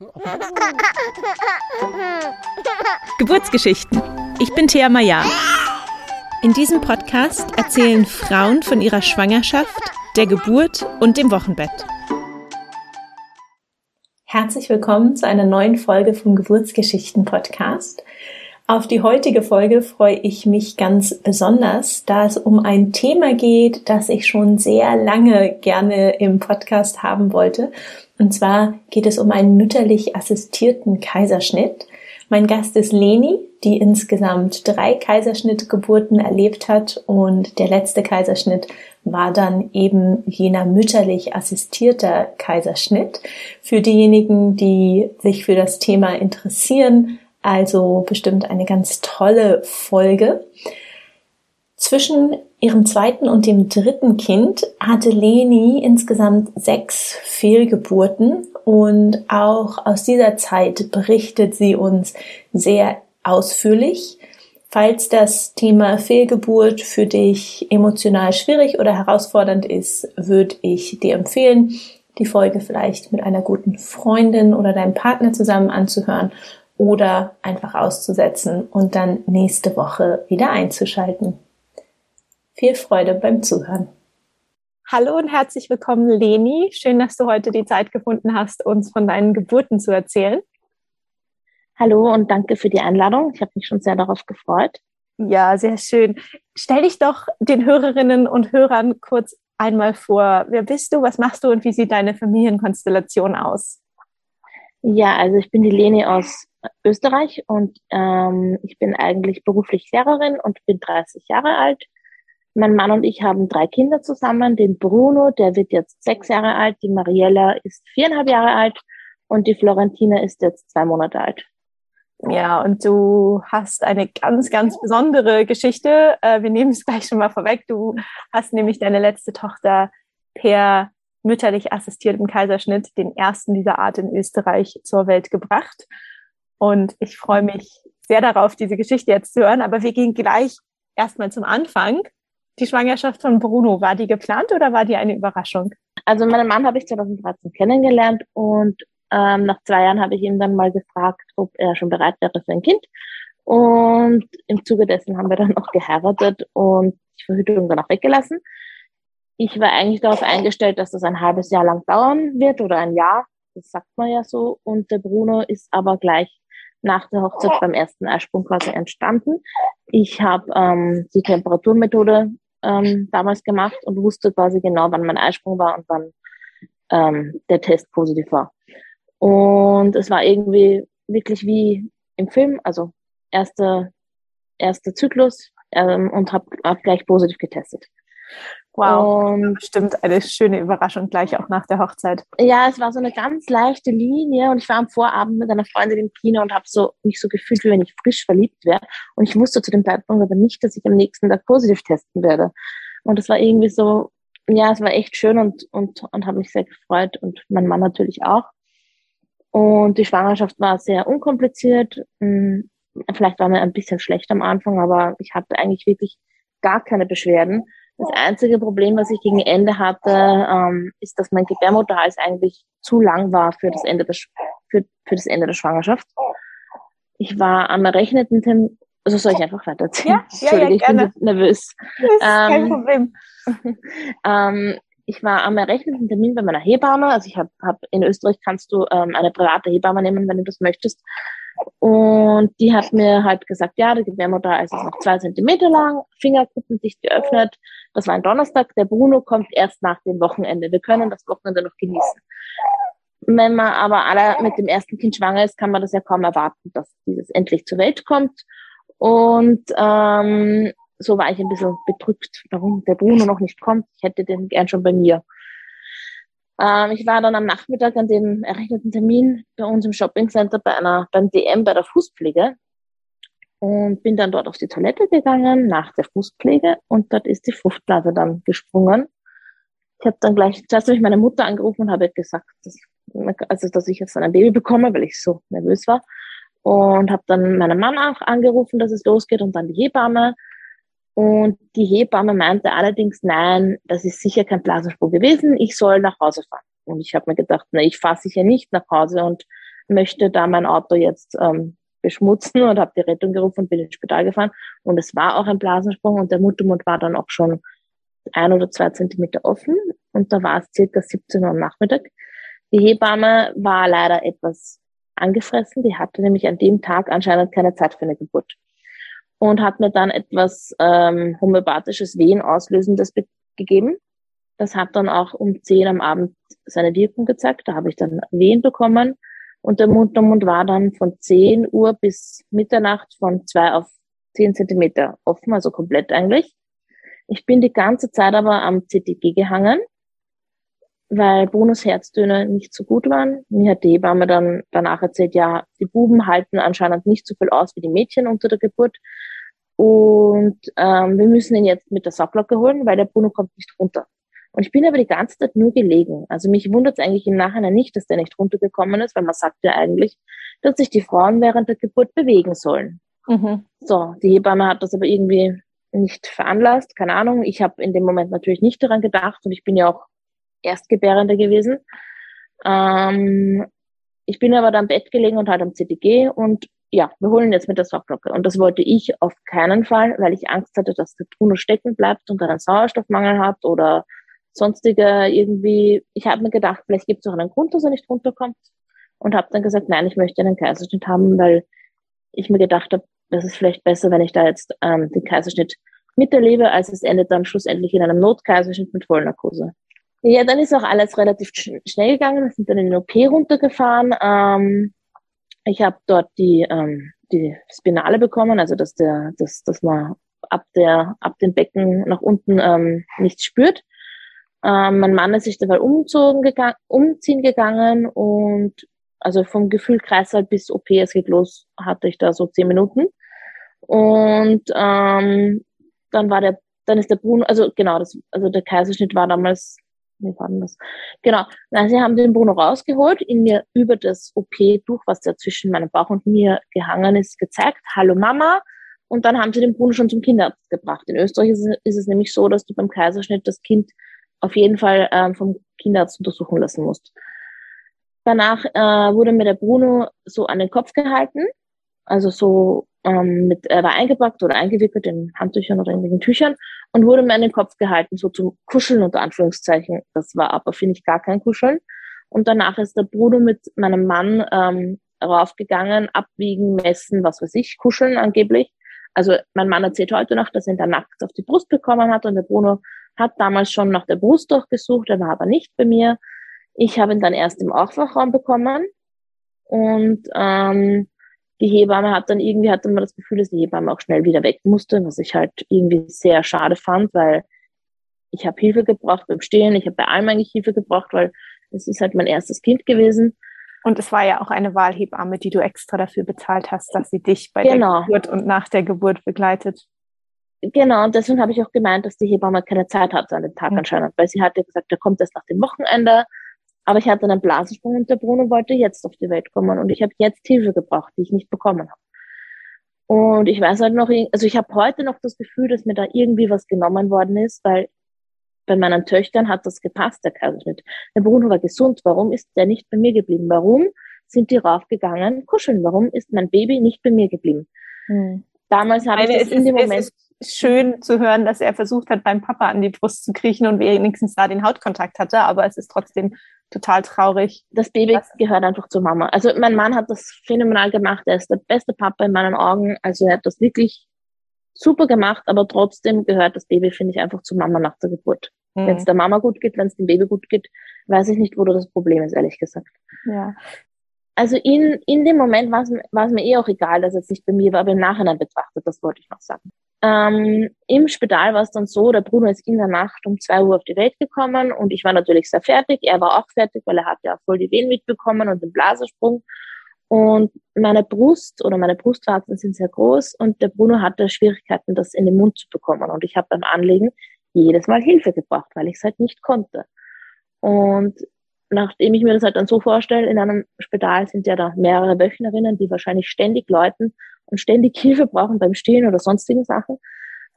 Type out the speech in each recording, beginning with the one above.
Geburtsgeschichten. Ich bin Thea Maya. In diesem Podcast erzählen Frauen von ihrer Schwangerschaft, der Geburt und dem Wochenbett. Herzlich willkommen zu einer neuen Folge vom Geburtsgeschichten Podcast. Auf die heutige Folge freue ich mich ganz besonders, da es um ein Thema geht, das ich schon sehr lange gerne im Podcast haben wollte. Und zwar geht es um einen mütterlich assistierten Kaiserschnitt. Mein Gast ist Leni, die insgesamt drei Kaiserschnittgeburten erlebt hat und der letzte Kaiserschnitt war dann eben jener mütterlich assistierter Kaiserschnitt. Für diejenigen, die sich für das Thema interessieren, also bestimmt eine ganz tolle Folge. Zwischen ihrem zweiten und dem dritten Kind hatte Leni insgesamt sechs Fehlgeburten und auch aus dieser Zeit berichtet sie uns sehr ausführlich. Falls das Thema Fehlgeburt für dich emotional schwierig oder herausfordernd ist, würde ich dir empfehlen, die Folge vielleicht mit einer guten Freundin oder deinem Partner zusammen anzuhören oder einfach auszusetzen und dann nächste Woche wieder einzuschalten. Viel Freude beim Zuhören. Hallo und herzlich willkommen, Leni. Schön, dass du heute die Zeit gefunden hast, uns von deinen Geburten zu erzählen. Hallo und danke für die Einladung. Ich habe mich schon sehr darauf gefreut. Ja, sehr schön. Stell dich doch den Hörerinnen und Hörern kurz einmal vor. Wer bist du, was machst du und wie sieht deine Familienkonstellation aus? Ja, also ich bin die Leni aus Österreich und ähm, ich bin eigentlich beruflich Lehrerin und bin 30 Jahre alt. Mein Mann und ich haben drei Kinder zusammen. Den Bruno, der wird jetzt sechs Jahre alt. Die Mariella ist viereinhalb Jahre alt und die Florentina ist jetzt zwei Monate alt. Ja, und du hast eine ganz, ganz besondere Geschichte. Äh, wir nehmen es gleich schon mal vorweg. Du hast nämlich deine letzte Tochter per mütterlich assistiertem Kaiserschnitt, den ersten dieser Art in Österreich, zur Welt gebracht. Und ich freue mich sehr darauf, diese Geschichte jetzt zu hören. Aber wir gehen gleich erstmal zum Anfang. Die Schwangerschaft von Bruno, war die geplant oder war die eine Überraschung? Also meinen Mann habe ich 2013 kennengelernt und ähm, nach zwei Jahren habe ich ihn dann mal gefragt, ob er schon bereit wäre für ein Kind. Und im Zuge dessen haben wir dann auch geheiratet und die Verhütung dann auch weggelassen. Ich war eigentlich darauf eingestellt, dass das ein halbes Jahr lang dauern wird oder ein Jahr. Das sagt man ja so. Und der Bruno ist aber gleich nach der Hochzeit beim ersten Eisprung quasi entstanden. Ich habe ähm, die Temperaturmethode ähm, damals gemacht und wusste quasi genau, wann mein Eisprung war und wann ähm, der Test positiv war. Und es war irgendwie wirklich wie im Film, also erster erster Zyklus ähm, und habe hab gleich positiv getestet. Wow, und bestimmt eine schöne Überraschung gleich auch nach der Hochzeit. Ja, es war so eine ganz leichte Linie und ich war am Vorabend mit einer Freundin im Kino und habe so mich so gefühlt, wie wenn ich frisch verliebt wäre. Und ich wusste zu dem Zeitpunkt aber nicht, dass ich am nächsten Tag positiv testen werde. Und es war irgendwie so, ja, es war echt schön und und und habe mich sehr gefreut und mein Mann natürlich auch. Und die Schwangerschaft war sehr unkompliziert. Hm, vielleicht war mir ein bisschen schlecht am Anfang, aber ich hatte eigentlich wirklich gar keine Beschwerden. Das einzige Problem, was ich gegen Ende hatte, ähm, ist, dass mein Gebärmutterhals eigentlich zu lang war für das Ende der, für, für das Ende der Schwangerschaft. Ich war am errechneten Termin, also soll ich einfach weiter erzählen? Ja, ja, ja, ich gerne. bin nervös. Das ist ähm, kein Problem. ähm, ich war am errechneten Termin bei meiner Hebamme. Also ich habe hab, in Österreich kannst du ähm, eine private Hebamme nehmen, wenn du das möchtest. Und die hat mir halt gesagt, ja, der Gebärmutter ist noch zwei Zentimeter lang, Fingerkuppendicht geöffnet. Das war ein Donnerstag. Der Bruno kommt erst nach dem Wochenende. Wir können das Wochenende noch genießen. Wenn man aber alle mit dem ersten Kind schwanger ist, kann man das ja kaum erwarten, dass dieses endlich zur Welt kommt. Und ähm, so war ich ein bisschen bedrückt, warum der Bruno noch nicht kommt. Ich hätte den gern schon bei mir. Ähm, ich war dann am Nachmittag an dem errechneten Termin bei uns im Shoppingcenter bei einer, beim DM bei der Fußpflege und bin dann dort auf die Toilette gegangen nach der Fußpflege und dort ist die Fruchtblase dann gesprungen. Ich habe dann gleich, zuerst habe ich meine Mutter angerufen und habe gesagt, dass, also, dass ich jetzt ein Baby bekomme, weil ich so nervös war. Und habe dann meinen Mann auch angerufen, dass es losgeht und dann die Hebamme. Und die Hebamme meinte allerdings, nein, das ist sicher kein Blasensprung gewesen, ich soll nach Hause fahren. Und ich habe mir gedacht, na, ich fahre sicher nicht nach Hause und möchte da mein Auto jetzt ähm, beschmutzen und habe die Rettung gerufen und bin ins Spital gefahren. Und es war auch ein Blasensprung und der Muttermund war dann auch schon ein oder zwei Zentimeter offen und da war es circa 17 Uhr am Nachmittag. Die Hebamme war leider etwas angefressen. Die hatte nämlich an dem Tag anscheinend keine Zeit für eine Geburt und hat mir dann etwas ähm, homöopathisches Wehen auslösendes gegeben. Das hat dann auch um 10 am Abend seine Wirkung gezeigt. Da habe ich dann Wehen bekommen und der Mundmund war dann von 10 Uhr bis Mitternacht von 2 auf 10 Zentimeter offen, also komplett eigentlich. Ich bin die ganze Zeit aber am CTG gehangen, weil Bonusherztöne nicht so gut waren. Mir hat die Hebamme dann danach erzählt, ja, die Buben halten anscheinend nicht so viel aus wie die Mädchen unter der Geburt. Und ähm, wir müssen ihn jetzt mit der Sauglocke holen, weil der Bruno kommt nicht runter. Und ich bin aber die ganze Zeit nur gelegen. Also mich wundert es eigentlich im Nachhinein nicht, dass der nicht runtergekommen ist, weil man sagt ja eigentlich, dass sich die Frauen während der Geburt bewegen sollen. Mhm. So, die Hebamme hat das aber irgendwie nicht veranlasst, keine Ahnung. Ich habe in dem Moment natürlich nicht daran gedacht und ich bin ja auch Erstgebärende gewesen. Ähm, ich bin aber dann im Bett gelegen und halt am CTG und ja, wir holen jetzt mit der Sauglocke. Und das wollte ich auf keinen Fall, weil ich Angst hatte, dass der Bruno stecken bleibt und einen Sauerstoffmangel hat oder sonstige irgendwie. Ich habe mir gedacht, vielleicht gibt es auch einen Grund, dass er nicht runterkommt. Und habe dann gesagt, nein, ich möchte einen Kaiserschnitt haben, weil ich mir gedacht habe, das ist vielleicht besser, wenn ich da jetzt ähm, den Kaiserschnitt miterlebe, als es endet dann schlussendlich in einem Notkaiserschnitt mit Vollnarkose. Ja, dann ist auch alles relativ sch schnell gegangen. Wir sind dann in den OP runtergefahren. Ähm, ich habe dort die, ähm, die Spinale bekommen, also dass der, dass, dass man ab der, ab dem Becken nach unten ähm, nichts spürt. Ähm, mein Mann ist sich dabei umzogen gegangen, umziehen gegangen und also vom Gefühl Kreislauf bis OP, es geht los, hatte ich da so zehn Minuten. Und ähm, dann war der, dann ist der Bruno, also genau, das, also der Kaiserschnitt war damals, wie war denn das? Genau, na, sie haben den Bruno rausgeholt, ihn mir über das OP-Tuch, was da zwischen meinem Bauch und mir gehangen ist, gezeigt, hallo Mama. Und dann haben sie den Bruno schon zum Kinderarzt gebracht. In Österreich ist, ist es nämlich so, dass du beim Kaiserschnitt das Kind auf jeden Fall ähm, vom Kinderarzt untersuchen lassen musst. Danach äh, wurde mir der Bruno so an den Kopf gehalten, also so ähm, mit, er war eingepackt oder eingewickelt in Handtüchern oder in irgendwelchen Tüchern und wurde mir an den Kopf gehalten, so zum Kuscheln unter Anführungszeichen. Das war aber, finde ich, gar kein Kuscheln. Und danach ist der Bruno mit meinem Mann ähm, raufgegangen, abwiegen, messen, was weiß ich, kuscheln angeblich. Also mein Mann erzählt heute noch, dass er ihn dann nachts auf die Brust bekommen hat und der Bruno hat damals schon nach der Brust durchgesucht, er war aber nicht bei mir. Ich habe ihn dann erst im Aufwachraum bekommen und ähm, die Hebamme hat dann irgendwie, hatte man das Gefühl, dass die Hebamme auch schnell wieder weg musste, was ich halt irgendwie sehr schade fand, weil ich habe Hilfe gebraucht beim Stehen, ich habe bei allem eigentlich Hilfe gebraucht, weil es ist halt mein erstes Kind gewesen. Und es war ja auch eine Wahlhebamme, die du extra dafür bezahlt hast, dass sie dich bei genau. der Geburt und nach der Geburt begleitet. Genau, und deswegen habe ich auch gemeint, dass die Hebamme keine Zeit hatte an dem Tag mhm. anscheinend, weil sie hatte gesagt, der kommt erst nach dem Wochenende. Aber ich hatte einen Blasensprung und der Bruno wollte jetzt auf die Welt kommen und ich habe jetzt Hilfe gebraucht, die ich nicht bekommen habe. Und ich weiß halt noch, also ich habe heute noch das Gefühl, dass mir da irgendwie was genommen worden ist, weil bei meinen Töchtern hat das gepasst, der Kaiserschnitt. Der Bruno war gesund. Warum ist der nicht bei mir geblieben? Warum sind die raufgegangen, kuscheln? Warum ist mein Baby nicht bei mir geblieben? Hm. Damals habe ich das in dem Moment schön zu hören, dass er versucht hat, beim Papa an die Brust zu kriechen und wenigstens da den Hautkontakt hatte, aber es ist trotzdem total traurig. Das Baby gehört einfach zur Mama. Also mein Mann hat das phänomenal gemacht. Er ist der beste Papa in meinen Augen. Also er hat das wirklich super gemacht, aber trotzdem gehört das Baby, finde ich, einfach zur Mama nach der Geburt. Mhm. Wenn es der Mama gut geht, wenn es dem Baby gut geht, weiß ich nicht, wo da das Problem ist, ehrlich gesagt. Ja. Also in, in dem Moment war es mir eh auch egal, dass es nicht bei mir war, aber im Nachhinein betrachtet, das wollte ich noch sagen. Ähm, Im Spital war es dann so, der Bruno ist in der Nacht um zwei Uhr auf die Welt gekommen und ich war natürlich sehr fertig. Er war auch fertig, weil er hat ja voll die Wehen mitbekommen und den Blasersprung. Und meine Brust oder meine Brustwarzen sind sehr groß und der Bruno hatte Schwierigkeiten, das in den Mund zu bekommen. Und ich habe beim Anlegen jedes Mal Hilfe gebraucht, weil ich es halt nicht konnte. Und nachdem ich mir das halt dann so vorstelle, in einem Spital sind ja da mehrere Wöchnerinnen, die wahrscheinlich ständig läuten und ständig Hilfe brauchen beim Stillen oder sonstigen Sachen,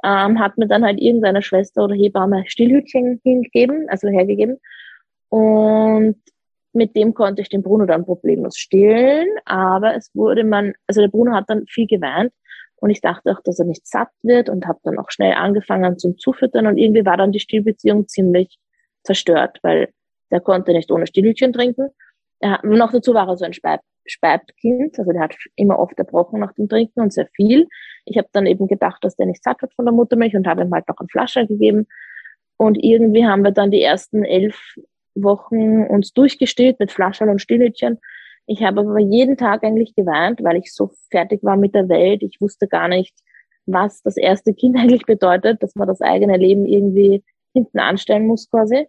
ähm, hat mir dann halt irgendeine Schwester oder Hebamme Stillhütchen hingegeben, also hergegeben. Und mit dem konnte ich den Bruno dann problemlos stillen, aber es wurde man, also der Bruno hat dann viel geweint und ich dachte auch, dass er nicht satt wird und habe dann auch schnell angefangen zum Zufüttern und irgendwie war dann die Stillbeziehung ziemlich zerstört, weil der konnte nicht ohne Stillchen trinken. Er, noch dazu war er so ein Speib, Speibkind, also der hat immer oft erbrochen nach dem Trinken und sehr viel. Ich habe dann eben gedacht, dass der nicht satt wird von der Muttermilch und habe ihm halt noch eine Flasche gegeben. Und irgendwie haben wir dann die ersten elf Wochen uns durchgestillt mit Flaschen und Stillhütchen. Ich habe aber jeden Tag eigentlich geweint, weil ich so fertig war mit der Welt. Ich wusste gar nicht, was das erste Kind eigentlich bedeutet, dass man das eigene Leben irgendwie hinten anstellen muss quasi.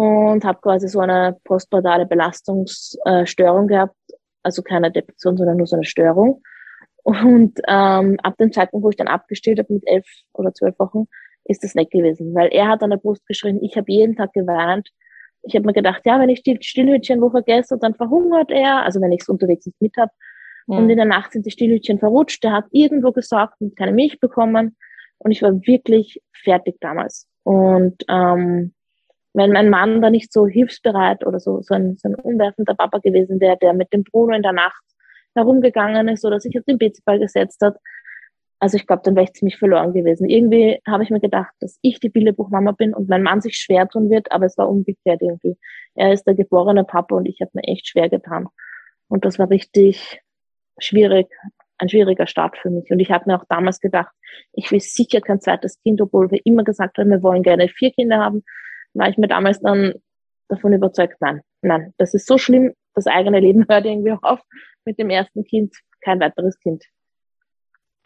Und habe quasi so eine postpartale Belastungsstörung gehabt, also keine Depression, sondern nur so eine Störung. Und ähm, ab dem Zeitpunkt, wo ich dann abgestillt habe mit elf oder zwölf Wochen, ist das weg gewesen, weil er hat an der Brust geschrien, ich habe jeden Tag geweint ich habe mir gedacht, ja, wenn ich die Stillhütchen wo vergesse, dann verhungert er, also wenn ich es unterwegs nicht mit habe. Mhm. Und in der Nacht sind die Stillhütchen verrutscht, der hat irgendwo gesorgt und keine Milch bekommen. Und ich war wirklich fertig damals. Und ähm, wenn mein Mann da nicht so hilfsbereit oder so, so, ein, so ein unwerfender Papa gewesen wäre, der mit dem Bruno in der Nacht herumgegangen ist oder sich auf den Beziehball gesetzt hat, also ich glaube, dann wäre ich ziemlich verloren gewesen. Irgendwie habe ich mir gedacht, dass ich die Bilderbuchmama bin und mein Mann sich schwer tun wird, aber es war umgekehrt irgendwie. Er ist der geborene Papa und ich habe mir echt schwer getan. Und das war richtig schwierig, ein schwieriger Start für mich. Und ich habe mir auch damals gedacht, ich will sicher kein zweites Kind, obwohl wir immer gesagt haben, wir wollen gerne vier Kinder haben, war ich mir damals dann davon überzeugt, nein, nein, das ist so schlimm, das eigene Leben hört irgendwie auch auf mit dem ersten Kind, kein weiteres Kind.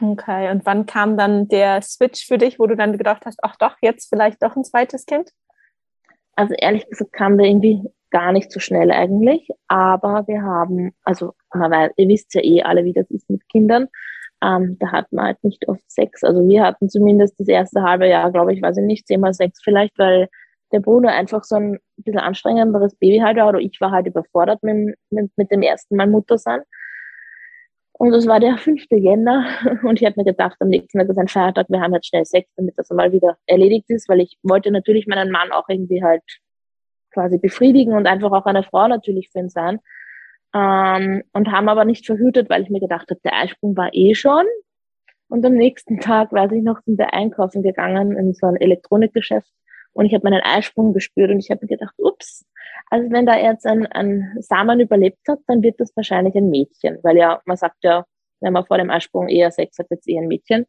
Okay, und wann kam dann der Switch für dich, wo du dann gedacht hast, ach doch, jetzt vielleicht doch ein zweites Kind? Also ehrlich gesagt kam der irgendwie gar nicht so schnell eigentlich, aber wir haben, also man weiß, ihr wisst ja eh alle, wie das ist mit Kindern, ähm, da hat man halt nicht oft Sex. Also wir hatten zumindest das erste halbe Jahr, glaube ich, weiß ich nicht, zehnmal Sex vielleicht, weil der Bruno einfach so ein bisschen anstrengenderes Baby halt war oder ich war halt überfordert mit, mit, mit dem ersten Mal Mutter sein. Und es war der 5. Jänner und ich habe mir gedacht, am nächsten Tag ist ein Feiertag, wir haben jetzt schnell Sex, damit das mal wieder erledigt ist, weil ich wollte natürlich meinen Mann auch irgendwie halt quasi befriedigen und einfach auch eine Frau natürlich für ihn sein. Ähm, und haben aber nicht verhütet, weil ich mir gedacht habe, der Eisprung war eh schon. Und am nächsten Tag, weiß ich noch, sind wir einkaufen gegangen in so ein Elektronikgeschäft und ich habe meinen Eisprung gespürt und ich habe mir gedacht, ups, also wenn da jetzt ein, ein Samen überlebt hat, dann wird das wahrscheinlich ein Mädchen, weil ja, man sagt ja, wenn man vor dem Eisprung eher Sex hat, jetzt eher ein Mädchen.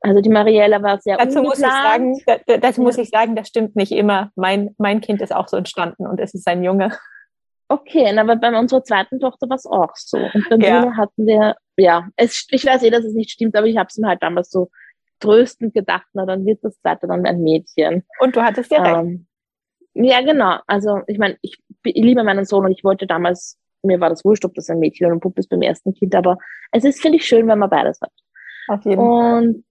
Also die Mariella war sehr Dazu muss ich sagen, dazu muss ich sagen, das stimmt nicht immer. Mein, mein Kind ist auch so entstanden und es ist ein Junge. Okay, aber bei unserer zweiten Tochter war es auch so. Und beim ja. Bruno hatten wir, ja, es, ich weiß eh, dass es nicht stimmt, aber ich habe es mir halt damals so tröstend gedacht, na dann wird das zweite dann ein Mädchen. Und du hattest ja recht. Ähm, ja, genau. Also ich meine, ich, ich liebe meinen Sohn und ich wollte damals, mir war das wurscht, ob das ein Mädchen oder ein Puppe ist beim ersten Kind, aber es ist, finde ich, schön, wenn man beides hat. Auf jeden und, Fall.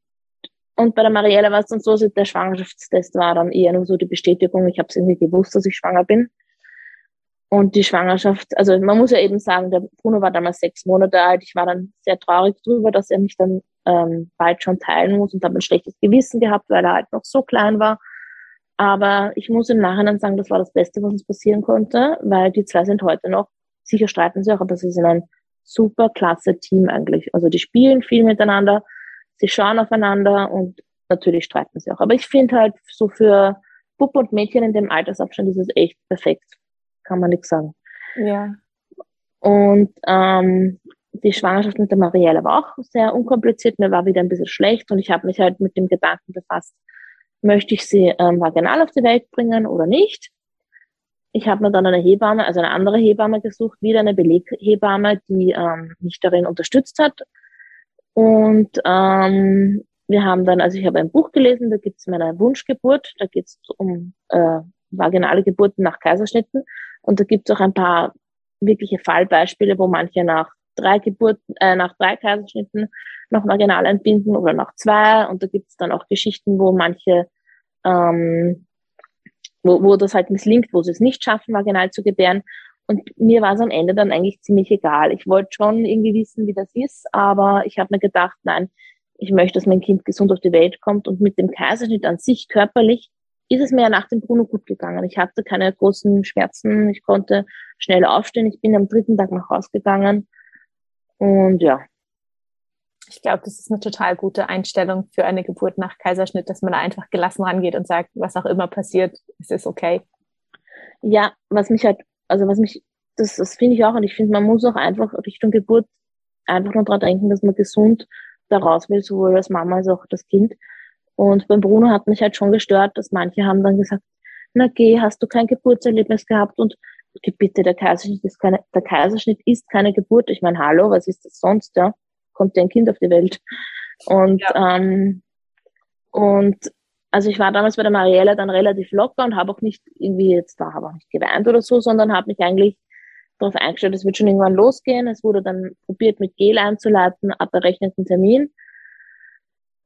Und bei der Marielle war es dann so, der Schwangerschaftstest war dann eher nur so die Bestätigung, ich habe es irgendwie gewusst, dass ich schwanger bin. Und die Schwangerschaft, also man muss ja eben sagen, der Bruno war damals sechs Monate alt. Ich war dann sehr traurig drüber, dass er mich dann ähm, bald schon teilen muss und habe ein schlechtes Gewissen gehabt, weil er halt noch so klein war. Aber ich muss im Nachhinein sagen, das war das Beste, was uns passieren konnte, weil die zwei sind heute noch, sicher streiten sie auch, aber sie sind ein super klasse Team eigentlich. Also die spielen viel miteinander, sie schauen aufeinander und natürlich streiten sie auch. Aber ich finde halt so für Puppe und Mädchen in dem Altersabstand ist es echt perfekt. Kann man nichts sagen. Ja. Und ähm, die Schwangerschaft mit der Marielle war auch sehr unkompliziert. Mir war wieder ein bisschen schlecht und ich habe mich halt mit dem Gedanken befasst, möchte ich sie ähm, vaginal auf die Welt bringen oder nicht. Ich habe mir dann eine Hebamme, also eine andere Hebamme gesucht, wieder eine Beleghebamme, die ähm, mich darin unterstützt hat. Und ähm, wir haben dann, also ich habe ein Buch gelesen, da gibt es meine Wunschgeburt, da geht es um äh, vaginale Geburten nach Kaiserschnitten. Und da gibt es auch ein paar wirkliche Fallbeispiele, wo manche nach drei Geburten, äh, nach drei Kaiserschnitten noch vaginal entbinden oder nach zwei. Und da gibt es dann auch Geschichten, wo manche, ähm, wo, wo das halt misslingt, wo sie es nicht schaffen, vaginal zu gebären. Und mir war es am Ende dann eigentlich ziemlich egal. Ich wollte schon irgendwie wissen, wie das ist, aber ich habe mir gedacht, nein, ich möchte, dass mein Kind gesund auf die Welt kommt und mit dem Kaiserschnitt an sich körperlich ist es mir ja nach dem Bruno gut gegangen. Ich hatte keine großen Schmerzen, ich konnte schnell aufstehen. Ich bin am dritten Tag nach Hause gegangen und ja. Ich glaube, das ist eine total gute Einstellung für eine Geburt nach Kaiserschnitt, dass man da einfach gelassen rangeht und sagt, was auch immer passiert, es ist okay. Ja, was mich halt, also was mich, das, das finde ich auch und ich finde, man muss auch einfach Richtung Geburt einfach nur daran denken, dass man gesund da raus will, sowohl als Mama als auch das Kind. Und beim Bruno hat mich halt schon gestört, dass manche haben dann gesagt, na geh, hast du kein Geburtserlebnis gehabt und bitte, der Kaiserschnitt ist keine, der Kaiserschnitt ist keine Geburt. Ich meine, hallo, was ist das sonst, ja? Kommt ja ein Kind auf die Welt. Und, ja. ähm, und also ich war damals bei der Marielle dann relativ locker und habe auch nicht irgendwie jetzt da habe auch nicht geweint oder so, sondern habe mich eigentlich darauf eingestellt, es wird schon irgendwann losgehen. Es wurde dann probiert, mit Gel einzuleiten, ab errechneten Termin.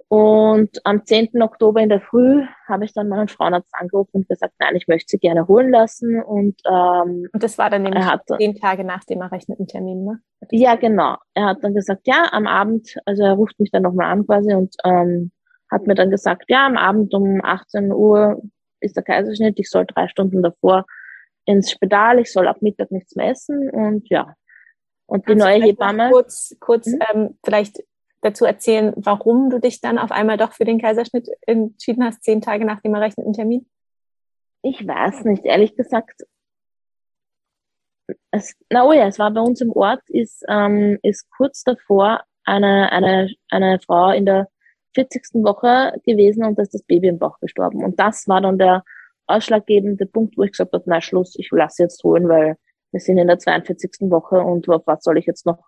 Und am 10. Oktober in der Früh habe ich dann meinen Frauenarzt angerufen und gesagt, nein, ich möchte sie gerne holen lassen. Und, ähm, und das war dann nämlich hat, zehn Tage nach dem errechneten Termin, ne? Ja, genau. Er hat dann gesagt, ja, am Abend, also er ruft mich dann nochmal an quasi und ähm, hat mir dann gesagt, ja, am Abend um 18 Uhr ist der Kaiserschnitt, ich soll drei Stunden davor ins Spital, ich soll ab Mittag nichts mehr essen und ja. Und die Kannst neue Hebamme. Kurz, kurz hm? ähm, vielleicht dazu erzählen, warum du dich dann auf einmal doch für den Kaiserschnitt entschieden hast, zehn Tage nach dem errechneten Termin? Ich weiß nicht, ehrlich gesagt. Es, na oh ja, es war bei uns im Ort, ist, ähm, ist kurz davor eine, eine, eine Frau in der 40. Woche gewesen und da ist das Baby im Bauch gestorben. Und das war dann der ausschlaggebende Punkt, wo ich gesagt habe, na Schluss, ich lasse jetzt holen, weil wir sind in der 42. Woche und auf was soll ich jetzt noch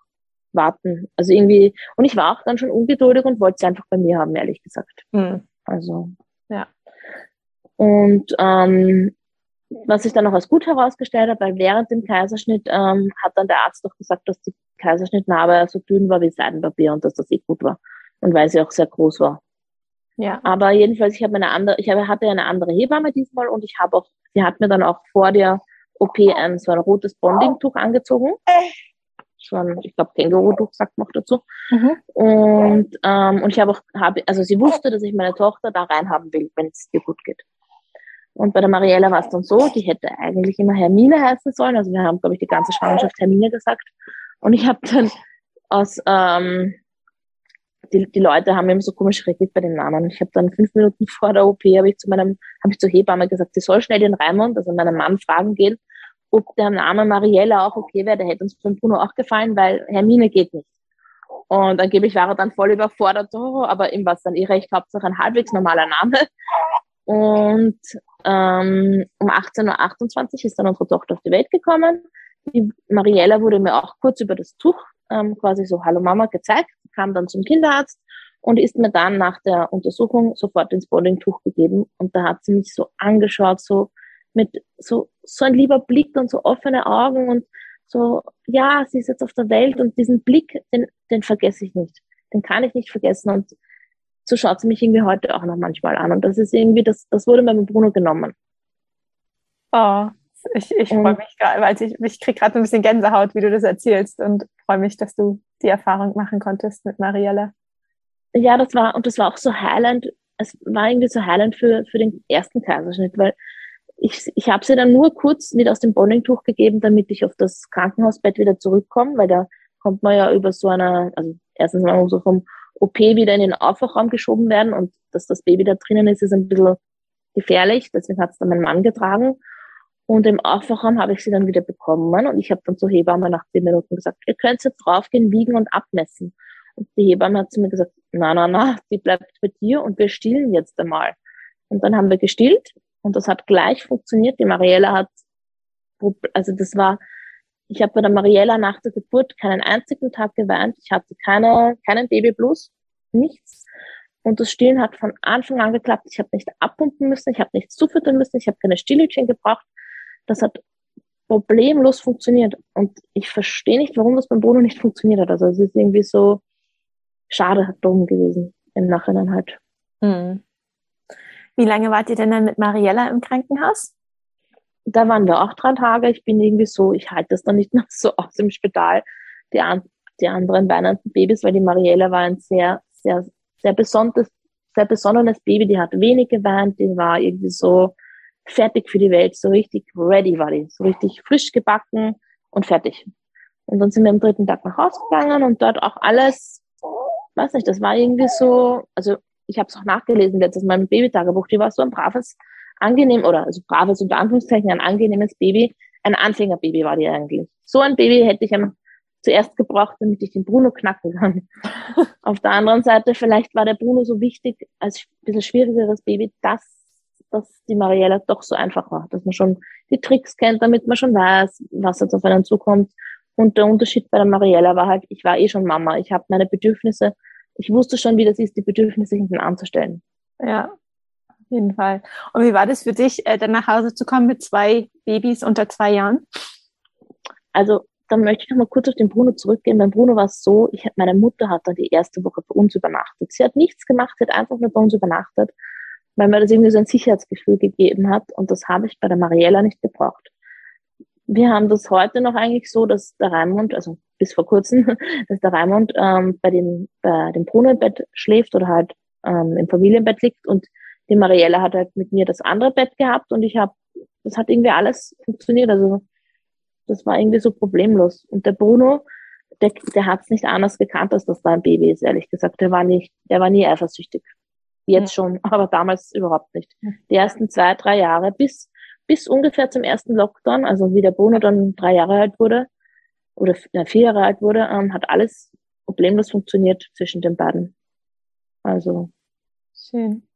warten? Also irgendwie, und ich war auch dann schon ungeduldig und wollte sie einfach bei mir haben, ehrlich gesagt. Mhm. Also. Ja. Und ähm, was sich dann noch als gut herausgestellt hat, weil während dem Kaiserschnitt ähm, hat dann der Arzt doch gesagt, dass die Kaiserschnittnarbe so dünn war wie Seidenpapier und dass das eh gut war. Und weil sie auch sehr groß war. Ja. Aber jedenfalls, ich habe eine andere, ich habe, hatte eine andere Hebamme diesmal und ich habe auch, sie hat mir dann auch vor der OP ein so ein rotes Bonding-Tuch angezogen. So ein, ich glaube, man auch dazu. Mhm. Und, ähm, und ich habe auch, habe, also sie wusste, dass ich meine Tochter da reinhaben will, wenn es ihr gut geht. Und bei der Mariella war es dann so, die hätte eigentlich immer Hermine heißen sollen. Also wir haben, glaube ich, die ganze Schwangerschaft Hermine gesagt. Und ich habe dann aus, ähm, die, die Leute haben eben so komisch reagiert bei den Namen. Ich habe dann fünf Minuten vor der OP habe ich zu meinem, habe ich zur Hebamme gesagt, sie soll schnell den Raimund, also meinem Mann fragen gehen, ob der Name Mariella auch okay wäre. Der hätte uns von Bruno auch gefallen, weil Hermine geht nicht. Und angeblich war er dann voll überfordert, oh, aber ihm war es dann eh recht, Hauptsache ein halbwegs normaler Name. Und ähm, um 18.28 Uhr ist dann unsere Tochter auf die Welt gekommen. Die Mariella wurde mir auch kurz über das Tuch ähm, quasi so Hallo Mama gezeigt, kam dann zum Kinderarzt und ist mir dann nach der Untersuchung sofort ins Boardingtuch gegeben und da hat sie mich so angeschaut, so mit so, so ein lieber Blick und so offene Augen und so, ja, sie ist jetzt auf der Welt und diesen Blick, den, den vergesse ich nicht. Den kann ich nicht vergessen und so schaut sie mich irgendwie heute auch noch manchmal an und das ist irgendwie, das, das wurde mir mit Bruno genommen. Oh, ich, ich freue mich gerade, weil ich, ich kriege gerade ein bisschen Gänsehaut, wie du das erzählst und freue mich, dass du die Erfahrung machen konntest mit Mariella. Ja, das war, und das war auch so heilend, es war irgendwie so heilend für, für den ersten Kaiserschnitt, weil ich, ich habe sie dann nur kurz mit aus dem Bondingtuch gegeben, damit ich auf das Krankenhausbett wieder zurückkomme, weil da kommt man ja über so eine, also erstens mal so vom OP wieder in den Aufwachraum geschoben werden und dass das Baby da drinnen ist, ist ein bisschen gefährlich. Deswegen hat es dann mein Mann getragen. Und im Aufwachraum habe ich sie dann wieder bekommen. Und ich habe dann zur Hebamme nach zehn Minuten gesagt, ihr könnt jetzt draufgehen, wiegen und abmessen. Und die Hebamme hat zu mir gesagt, na, na, na, die bleibt bei dir und wir stillen jetzt einmal. Und dann haben wir gestillt und das hat gleich funktioniert. Die Mariella hat, also das war, ich habe bei der Mariella nach der Geburt keinen einzigen Tag geweint. Ich hatte keine, keinen Babyblues, nichts. Und das Stillen hat von Anfang an geklappt. Ich habe nicht abpumpen müssen, ich habe nichts zufüttern müssen, ich habe keine Stillhütchen gebraucht das hat problemlos funktioniert. Und ich verstehe nicht, warum das beim Bruno nicht funktioniert hat. Also es ist irgendwie so schade, dumm gewesen im Nachhinein halt. Hm. Wie lange wart ihr denn dann mit Mariella im Krankenhaus? Da waren wir auch drei Tage. Ich bin irgendwie so, ich halte das dann nicht noch so aus im Spital. Die, an, die anderen weinenden Babys, weil die Mariella war ein sehr, sehr, sehr besonderes, sehr besonderes Baby, die hat wenig geweint, die war irgendwie so fertig für die Welt, so richtig ready war die, so richtig frisch gebacken und fertig. Und dann sind wir am dritten Tag nach Hause gegangen und dort auch alles, weiß nicht, das war irgendwie so, also ich habe es auch nachgelesen letztes Mal im Babytagebuch, die war so ein braves, angenehm, oder also braves unter Anführungszeichen, ein angenehmes Baby, ein Anfängerbaby war die eigentlich. So ein Baby hätte ich am zuerst gebraucht, damit ich den Bruno knacken kann. Auf der anderen Seite, vielleicht war der Bruno so wichtig als ein bisschen schwierigeres Baby, dass, dass die Mariella doch so einfach war, dass man schon die Tricks kennt, damit man schon weiß, was jetzt auf einen zukommt. Und der Unterschied bei der Mariella war halt, ich war eh schon Mama. Ich habe meine Bedürfnisse, ich wusste schon, wie das ist, die Bedürfnisse hinten anzustellen. Ja, auf jeden Fall. Und wie war das für dich, äh, dann nach Hause zu kommen mit zwei Babys unter zwei Jahren? Also dann möchte ich noch mal kurz auf den Bruno zurückgehen. Beim Bruno war es so, ich, meine Mutter hat dann die erste Woche bei uns übernachtet. Sie hat nichts gemacht, sie hat einfach nur bei uns übernachtet, weil mir das irgendwie so ein Sicherheitsgefühl gegeben hat. Und das habe ich bei der Mariella nicht gebraucht. Wir haben das heute noch eigentlich so, dass der Raimund, also bis vor kurzem, dass der Raimund ähm, bei, dem, bei dem Bruno im Bett schläft oder halt ähm, im Familienbett liegt und die Mariella hat halt mit mir das andere Bett gehabt und ich habe, das hat irgendwie alles funktioniert. Also das war irgendwie so problemlos. Und der Bruno, der, der hat es nicht anders gekannt, als dass da ein Baby ist, ehrlich gesagt. Der war nicht, der war nie eifersüchtig. Jetzt ja. schon, aber damals überhaupt nicht. Die ersten zwei, drei Jahre bis, bis ungefähr zum ersten Lockdown, also wie der Bruno dann drei Jahre alt wurde, oder vier Jahre alt wurde, ähm, hat alles problemlos funktioniert zwischen den beiden. Also. Schön.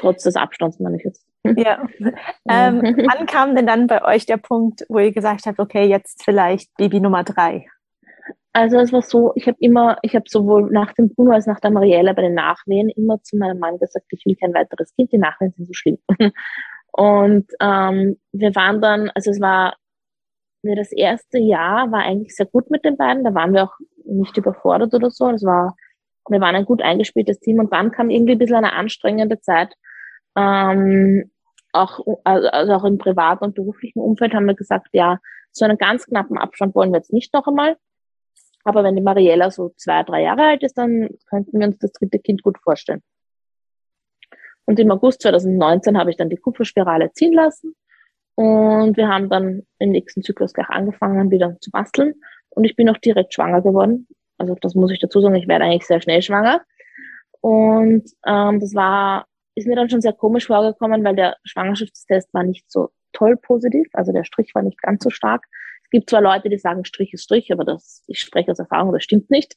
Trotz des Abstands, meine ich jetzt. Ja. Ähm, wann kam denn dann bei euch der Punkt, wo ihr gesagt habt, okay, jetzt vielleicht Baby Nummer drei? Also es war so, ich habe immer, ich habe sowohl nach dem Bruno als nach der Mariella bei den Nachwehen immer zu meinem Mann gesagt, ich will kein weiteres Kind, die Nachwehen sind so schlimm. Und ähm, wir waren dann, also es war das erste Jahr war eigentlich sehr gut mit den beiden, da waren wir auch nicht überfordert oder so. Das war, wir waren ein gut eingespieltes Team und dann kam irgendwie ein bisschen eine anstrengende Zeit, ähm, auch, also, also auch im privaten und beruflichen Umfeld haben wir gesagt, ja, so einen ganz knappen Abstand wollen wir jetzt nicht noch einmal. Aber wenn die Mariella so zwei, drei Jahre alt ist, dann könnten wir uns das dritte Kind gut vorstellen. Und im August 2019 habe ich dann die Kupferspirale ziehen lassen. Und wir haben dann im nächsten Zyklus gleich angefangen, wieder zu basteln. Und ich bin auch direkt schwanger geworden. Also das muss ich dazu sagen, ich werde eigentlich sehr schnell schwanger. Und ähm, das war ist mir dann schon sehr komisch vorgekommen, weil der Schwangerschaftstest war nicht so toll positiv, also der Strich war nicht ganz so stark. Es gibt zwar Leute, die sagen, Strich ist Strich, aber das, ich spreche aus Erfahrung, das stimmt nicht.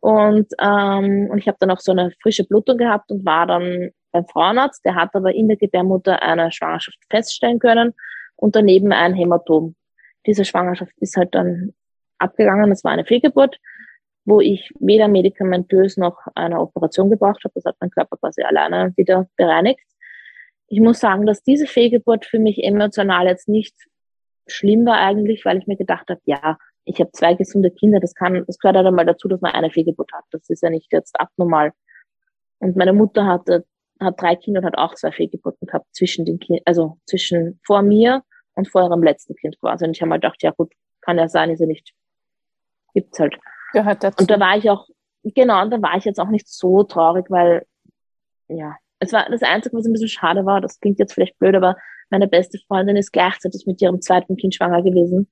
Und, ähm, und ich habe dann auch so eine frische Blutung gehabt und war dann beim Frauenarzt, der hat aber in der Gebärmutter eine Schwangerschaft feststellen können und daneben ein Hämatom. Diese Schwangerschaft ist halt dann abgegangen, das war eine Fehlgeburt wo ich weder medikamentös noch eine Operation gebraucht habe. Das hat mein Körper quasi alleine wieder bereinigt. Ich muss sagen, dass diese Fehlgeburt für mich emotional jetzt nicht schlimm war eigentlich, weil ich mir gedacht habe, ja, ich habe zwei gesunde Kinder, das kann, das gehört halt einmal dazu, dass man eine Fehlgeburt hat. Das ist ja nicht jetzt abnormal. Und meine Mutter hatte, hat drei Kinder und hat auch zwei Fehlgeburten gehabt zwischen den Kindern, also zwischen vor mir und vor ihrem letzten Kind quasi. Und ich habe mal gedacht, ja gut, kann ja sein, ist ja nicht, gibt's halt. Gehört dazu. Und da war ich auch, genau, und da war ich jetzt auch nicht so traurig, weil, ja, es war das Einzige, was ein bisschen schade war, das klingt jetzt vielleicht blöd, aber meine beste Freundin ist gleichzeitig mit ihrem zweiten Kind schwanger gewesen.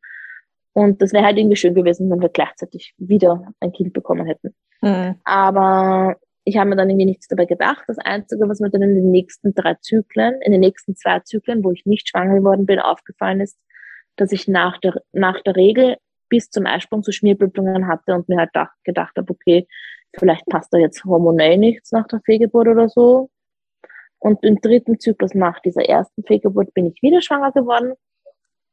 Und das wäre halt irgendwie schön gewesen, wenn wir gleichzeitig wieder ein Kind bekommen hätten. Mhm. Aber ich habe mir dann irgendwie nichts dabei gedacht. Das Einzige, was mir dann in den nächsten drei Zyklen, in den nächsten zwei Zyklen, wo ich nicht schwanger geworden bin, aufgefallen ist, dass ich nach der, nach der Regel bis zum Eisprung so Schmierblutungen hatte und mir halt gedacht habe, okay, vielleicht passt da jetzt hormonell nichts nach der Fehlgeburt oder so. Und im dritten Zyklus nach dieser ersten Fehlgeburt bin ich wieder schwanger geworden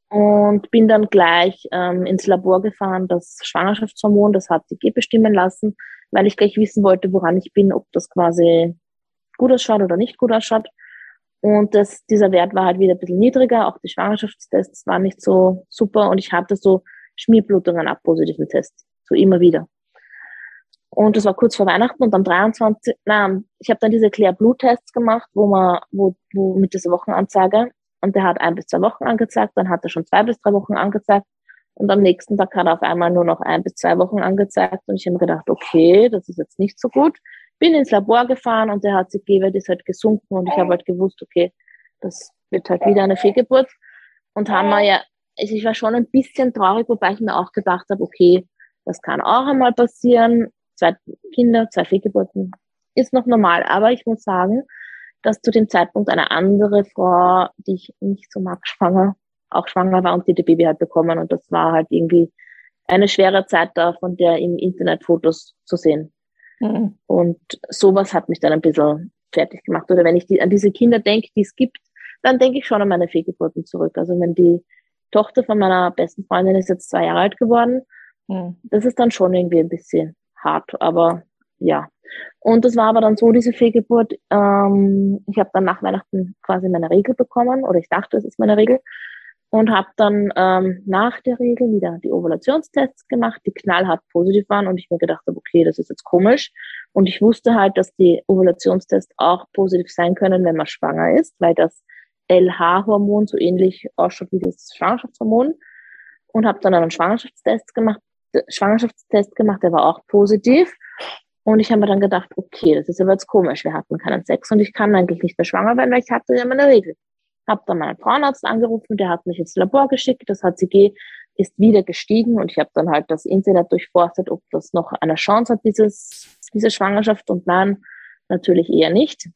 und bin dann gleich ähm, ins Labor gefahren, das Schwangerschaftshormon, das HCG bestimmen lassen, weil ich gleich wissen wollte, woran ich bin, ob das quasi gut ausschaut oder nicht gut ausschaut. Und das, dieser Wert war halt wieder ein bisschen niedriger, auch die Schwangerschaftstests waren nicht so super und ich hatte so Schmierblutungen ab positiven Tests. So immer wieder. Und das war kurz vor Weihnachten und am 23. Nein, ich habe dann diese Clear-Blut-Tests gemacht, wo man, wo, wo mit dieser Wochenanzeige und der hat ein bis zwei Wochen angezeigt, dann hat er schon zwei bis drei Wochen angezeigt und am nächsten Tag hat er auf einmal nur noch ein bis zwei Wochen angezeigt und ich habe gedacht, okay, das ist jetzt nicht so gut. bin ins Labor gefahren und der HCG-Wert ist halt gesunken und ich habe halt gewusst, okay, das wird halt wieder eine Fehlgeburt. Und haben wir ja, also ich war schon ein bisschen traurig, wobei ich mir auch gedacht habe, okay, das kann auch einmal passieren. Zwei Kinder, zwei Fehlgeburten ist noch normal. Aber ich muss sagen, dass zu dem Zeitpunkt eine andere Frau, die ich nicht so mag, schwanger, auch schwanger war und die die Baby halt bekommen. Und das war halt irgendwie eine schwere Zeit da, von der im Internet Fotos zu sehen. Mhm. Und sowas hat mich dann ein bisschen fertig gemacht. Oder wenn ich die, an diese Kinder denke, die es gibt, dann denke ich schon an meine Fehlgeburten zurück. Also wenn die Tochter von meiner besten Freundin ist jetzt zwei Jahre alt geworden, mhm. das ist dann schon irgendwie ein bisschen hart. Aber ja. Und das war aber dann so, diese Fehlgeburt, ähm, ich habe dann nach Weihnachten quasi meine Regel bekommen, oder ich dachte, es ist meine Regel und habe dann ähm, nach der Regel wieder die Ovulationstests gemacht, die knallhart positiv waren und ich mir gedacht habe, okay, das ist jetzt komisch. Und ich wusste halt, dass die Ovulationstests auch positiv sein können, wenn man schwanger ist, weil das LH-Hormon so ähnlich ausschaut wie das Schwangerschaftshormon. Und habe dann einen Schwangerschaftstest gemacht, Schwangerschaftstest gemacht, der war auch positiv. Und ich habe mir dann gedacht, okay, das ist aber jetzt komisch, wir hatten keinen Sex und ich kann eigentlich nicht mehr schwanger werden, weil ich hatte ja meine Regel. Habe dann meinen Frauenarzt angerufen, der hat mich ins Labor geschickt, das HCG ist wieder gestiegen und ich habe dann halt das Internet durchforstet, ob das noch eine Chance hat, dieses, diese Schwangerschaft und nein, natürlich eher nicht.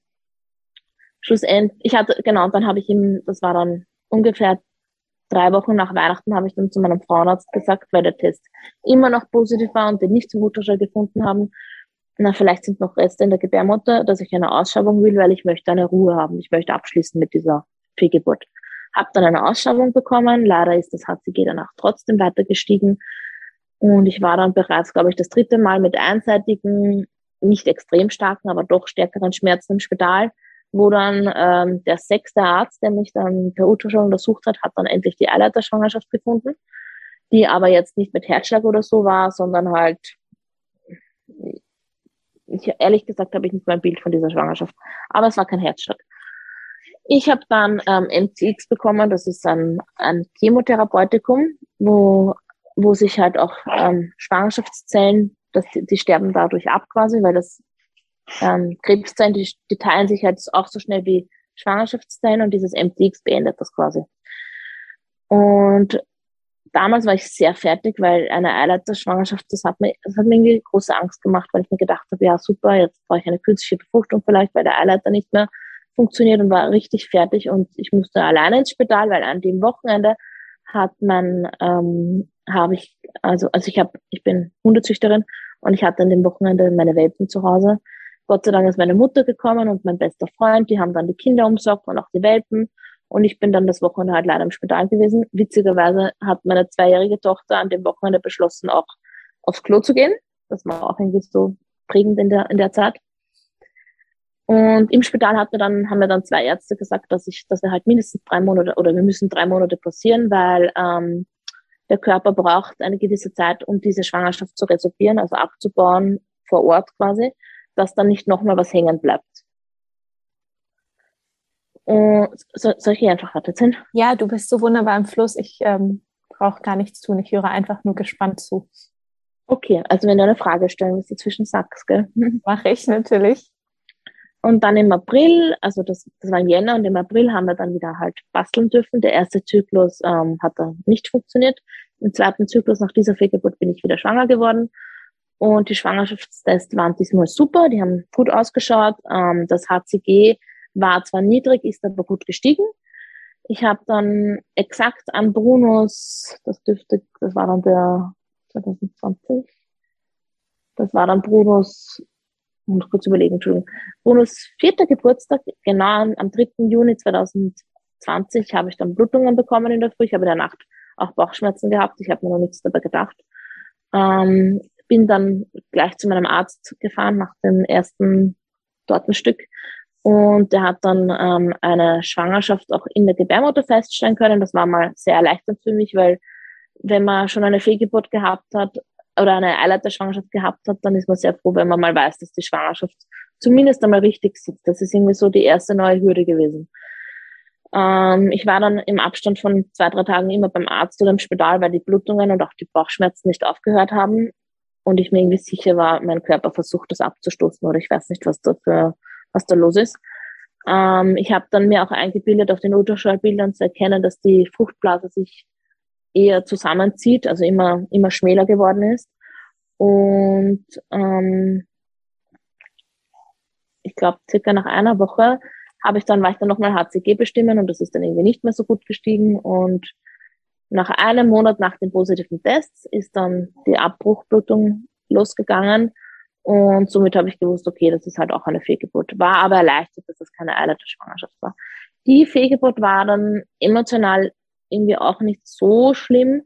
Schlussendlich, ich hatte, genau, und dann habe ich ihm, das war dann ungefähr drei Wochen nach Weihnachten, habe ich dann zu meinem Frauenarzt gesagt, weil der Test immer noch positiv war und den nicht zum Ultraschall gefunden haben, na, vielleicht sind noch Reste in der Gebärmutter, dass ich eine Ausschabung will, weil ich möchte eine Ruhe haben. Ich möchte abschließen mit dieser Fehlgeburt. Hab dann eine Ausschabung bekommen. Leider ist das HCG danach trotzdem weiter gestiegen. Und ich war dann bereits, glaube ich, das dritte Mal mit einseitigen, nicht extrem starken, aber doch stärkeren Schmerzen im Spital, wo dann ähm, der sechste Arzt, der mich dann per Ultraschall untersucht hat, hat dann endlich die Eileiterschwangerschaft gefunden, die aber jetzt nicht mit Herzschlag oder so war, sondern halt, ich, ehrlich gesagt habe ich nicht mal ein Bild von dieser Schwangerschaft, aber es war kein Herzschlag. Ich habe dann ähm, MCX bekommen, das ist ein, ein Chemotherapeutikum, wo, wo sich halt auch ähm, Schwangerschaftszellen, das, die, die sterben dadurch ab quasi, weil das ähm, Krebszellen, die, die teilen sich halt auch so schnell wie Schwangerschaftszellen und dieses MCX beendet das quasi. Und damals war ich sehr fertig, weil eine Eileiterschwangerschaft, das hat mir, das hat mir irgendwie große Angst gemacht, weil ich mir gedacht habe, ja super, jetzt brauche ich eine künstliche Befruchtung vielleicht, weil der Eileiter nicht mehr funktioniert und war richtig fertig und ich musste alleine ins Spital, weil an dem Wochenende hat man, ähm, habe ich, also, also ich habe, ich bin Hundezüchterin und ich hatte an dem Wochenende meine Welpen zu Hause. Gott sei Dank ist meine Mutter gekommen und mein bester Freund, die haben dann die Kinder umsorgt und auch die Welpen. Und ich bin dann das Wochenende halt leider im Spital gewesen. Witzigerweise hat meine zweijährige Tochter an dem Wochenende beschlossen, auch aufs Klo zu gehen. Das war auch irgendwie so prägend in der, in der Zeit. Und im Spital hat mir dann, haben mir dann zwei Ärzte gesagt, dass ich, dass wir halt mindestens drei Monate oder wir müssen drei Monate passieren, weil ähm, der Körper braucht eine gewisse Zeit, um diese Schwangerschaft zu resorbieren, also abzubauen vor Ort quasi, dass dann nicht nochmal was hängen bleibt. Und so, soll ich hier einfach weiterziehen? Ja, du bist so wunderbar im Fluss. Ich ähm, brauche gar nichts tun. Ich höre einfach nur gespannt zu. Okay, also wenn du eine Frage stellen willst, dazwischen sagst, gell? Mache ich natürlich. Und dann im April, also das, das war im Jänner und im April haben wir dann wieder halt basteln dürfen. Der erste Zyklus ähm, hat dann nicht funktioniert. Im zweiten Zyklus nach dieser Fehlgeburt bin ich wieder schwanger geworden. Und die Schwangerschaftstests waren diesmal super, die haben gut ausgeschaut. Ähm, das HCG war zwar niedrig, ist aber gut gestiegen. Ich habe dann exakt an Brunos, das dürfte, das war dann der 2020, das war dann Brunos muss kurz überlegen, Entschuldigung. Brunos vierter Geburtstag, genau am 3. Juni 2020, habe ich dann Blutungen bekommen in der Früh. Ich habe in der Nacht auch Bauchschmerzen gehabt. Ich habe mir noch nichts dabei gedacht. Ähm, bin dann gleich zu meinem Arzt gefahren nach dem ersten Tortenstück. Und der hat dann ähm, eine Schwangerschaft auch in der Gebärmutter feststellen können. Das war mal sehr erleichternd für mich, weil wenn man schon eine Fehlgeburt gehabt hat, oder eine Eileiterschwangerschaft gehabt hat, dann ist man sehr froh, wenn man mal weiß, dass die Schwangerschaft zumindest einmal richtig sitzt. Das ist irgendwie so die erste neue Hürde gewesen. Ähm, ich war dann im Abstand von zwei, drei Tagen immer beim Arzt oder im Spital, weil die Blutungen und auch die Bauchschmerzen nicht aufgehört haben. und ich mir irgendwie sicher war, mein Körper versucht das abzustoßen oder ich weiß nicht, was da für, was da los ist. Ähm, ich habe dann mir auch eingebildet, auf den Ultraschallbildern zu erkennen, dass die Fruchtblase sich eher zusammenzieht, also immer, immer schmäler geworden ist. Und ähm, ich glaube, circa nach einer Woche habe ich dann, war ich dann nochmal HCG bestimmen und das ist dann irgendwie nicht mehr so gut gestiegen. Und nach einem Monat nach den positiven Tests ist dann die Abbruchblutung losgegangen. Und somit habe ich gewusst, okay, das ist halt auch eine Fehlgeburt. War aber erleichtert, dass das keine Eileiterschwangerschaft war. Die Fehlgeburt war dann emotional irgendwie auch nicht so schlimm,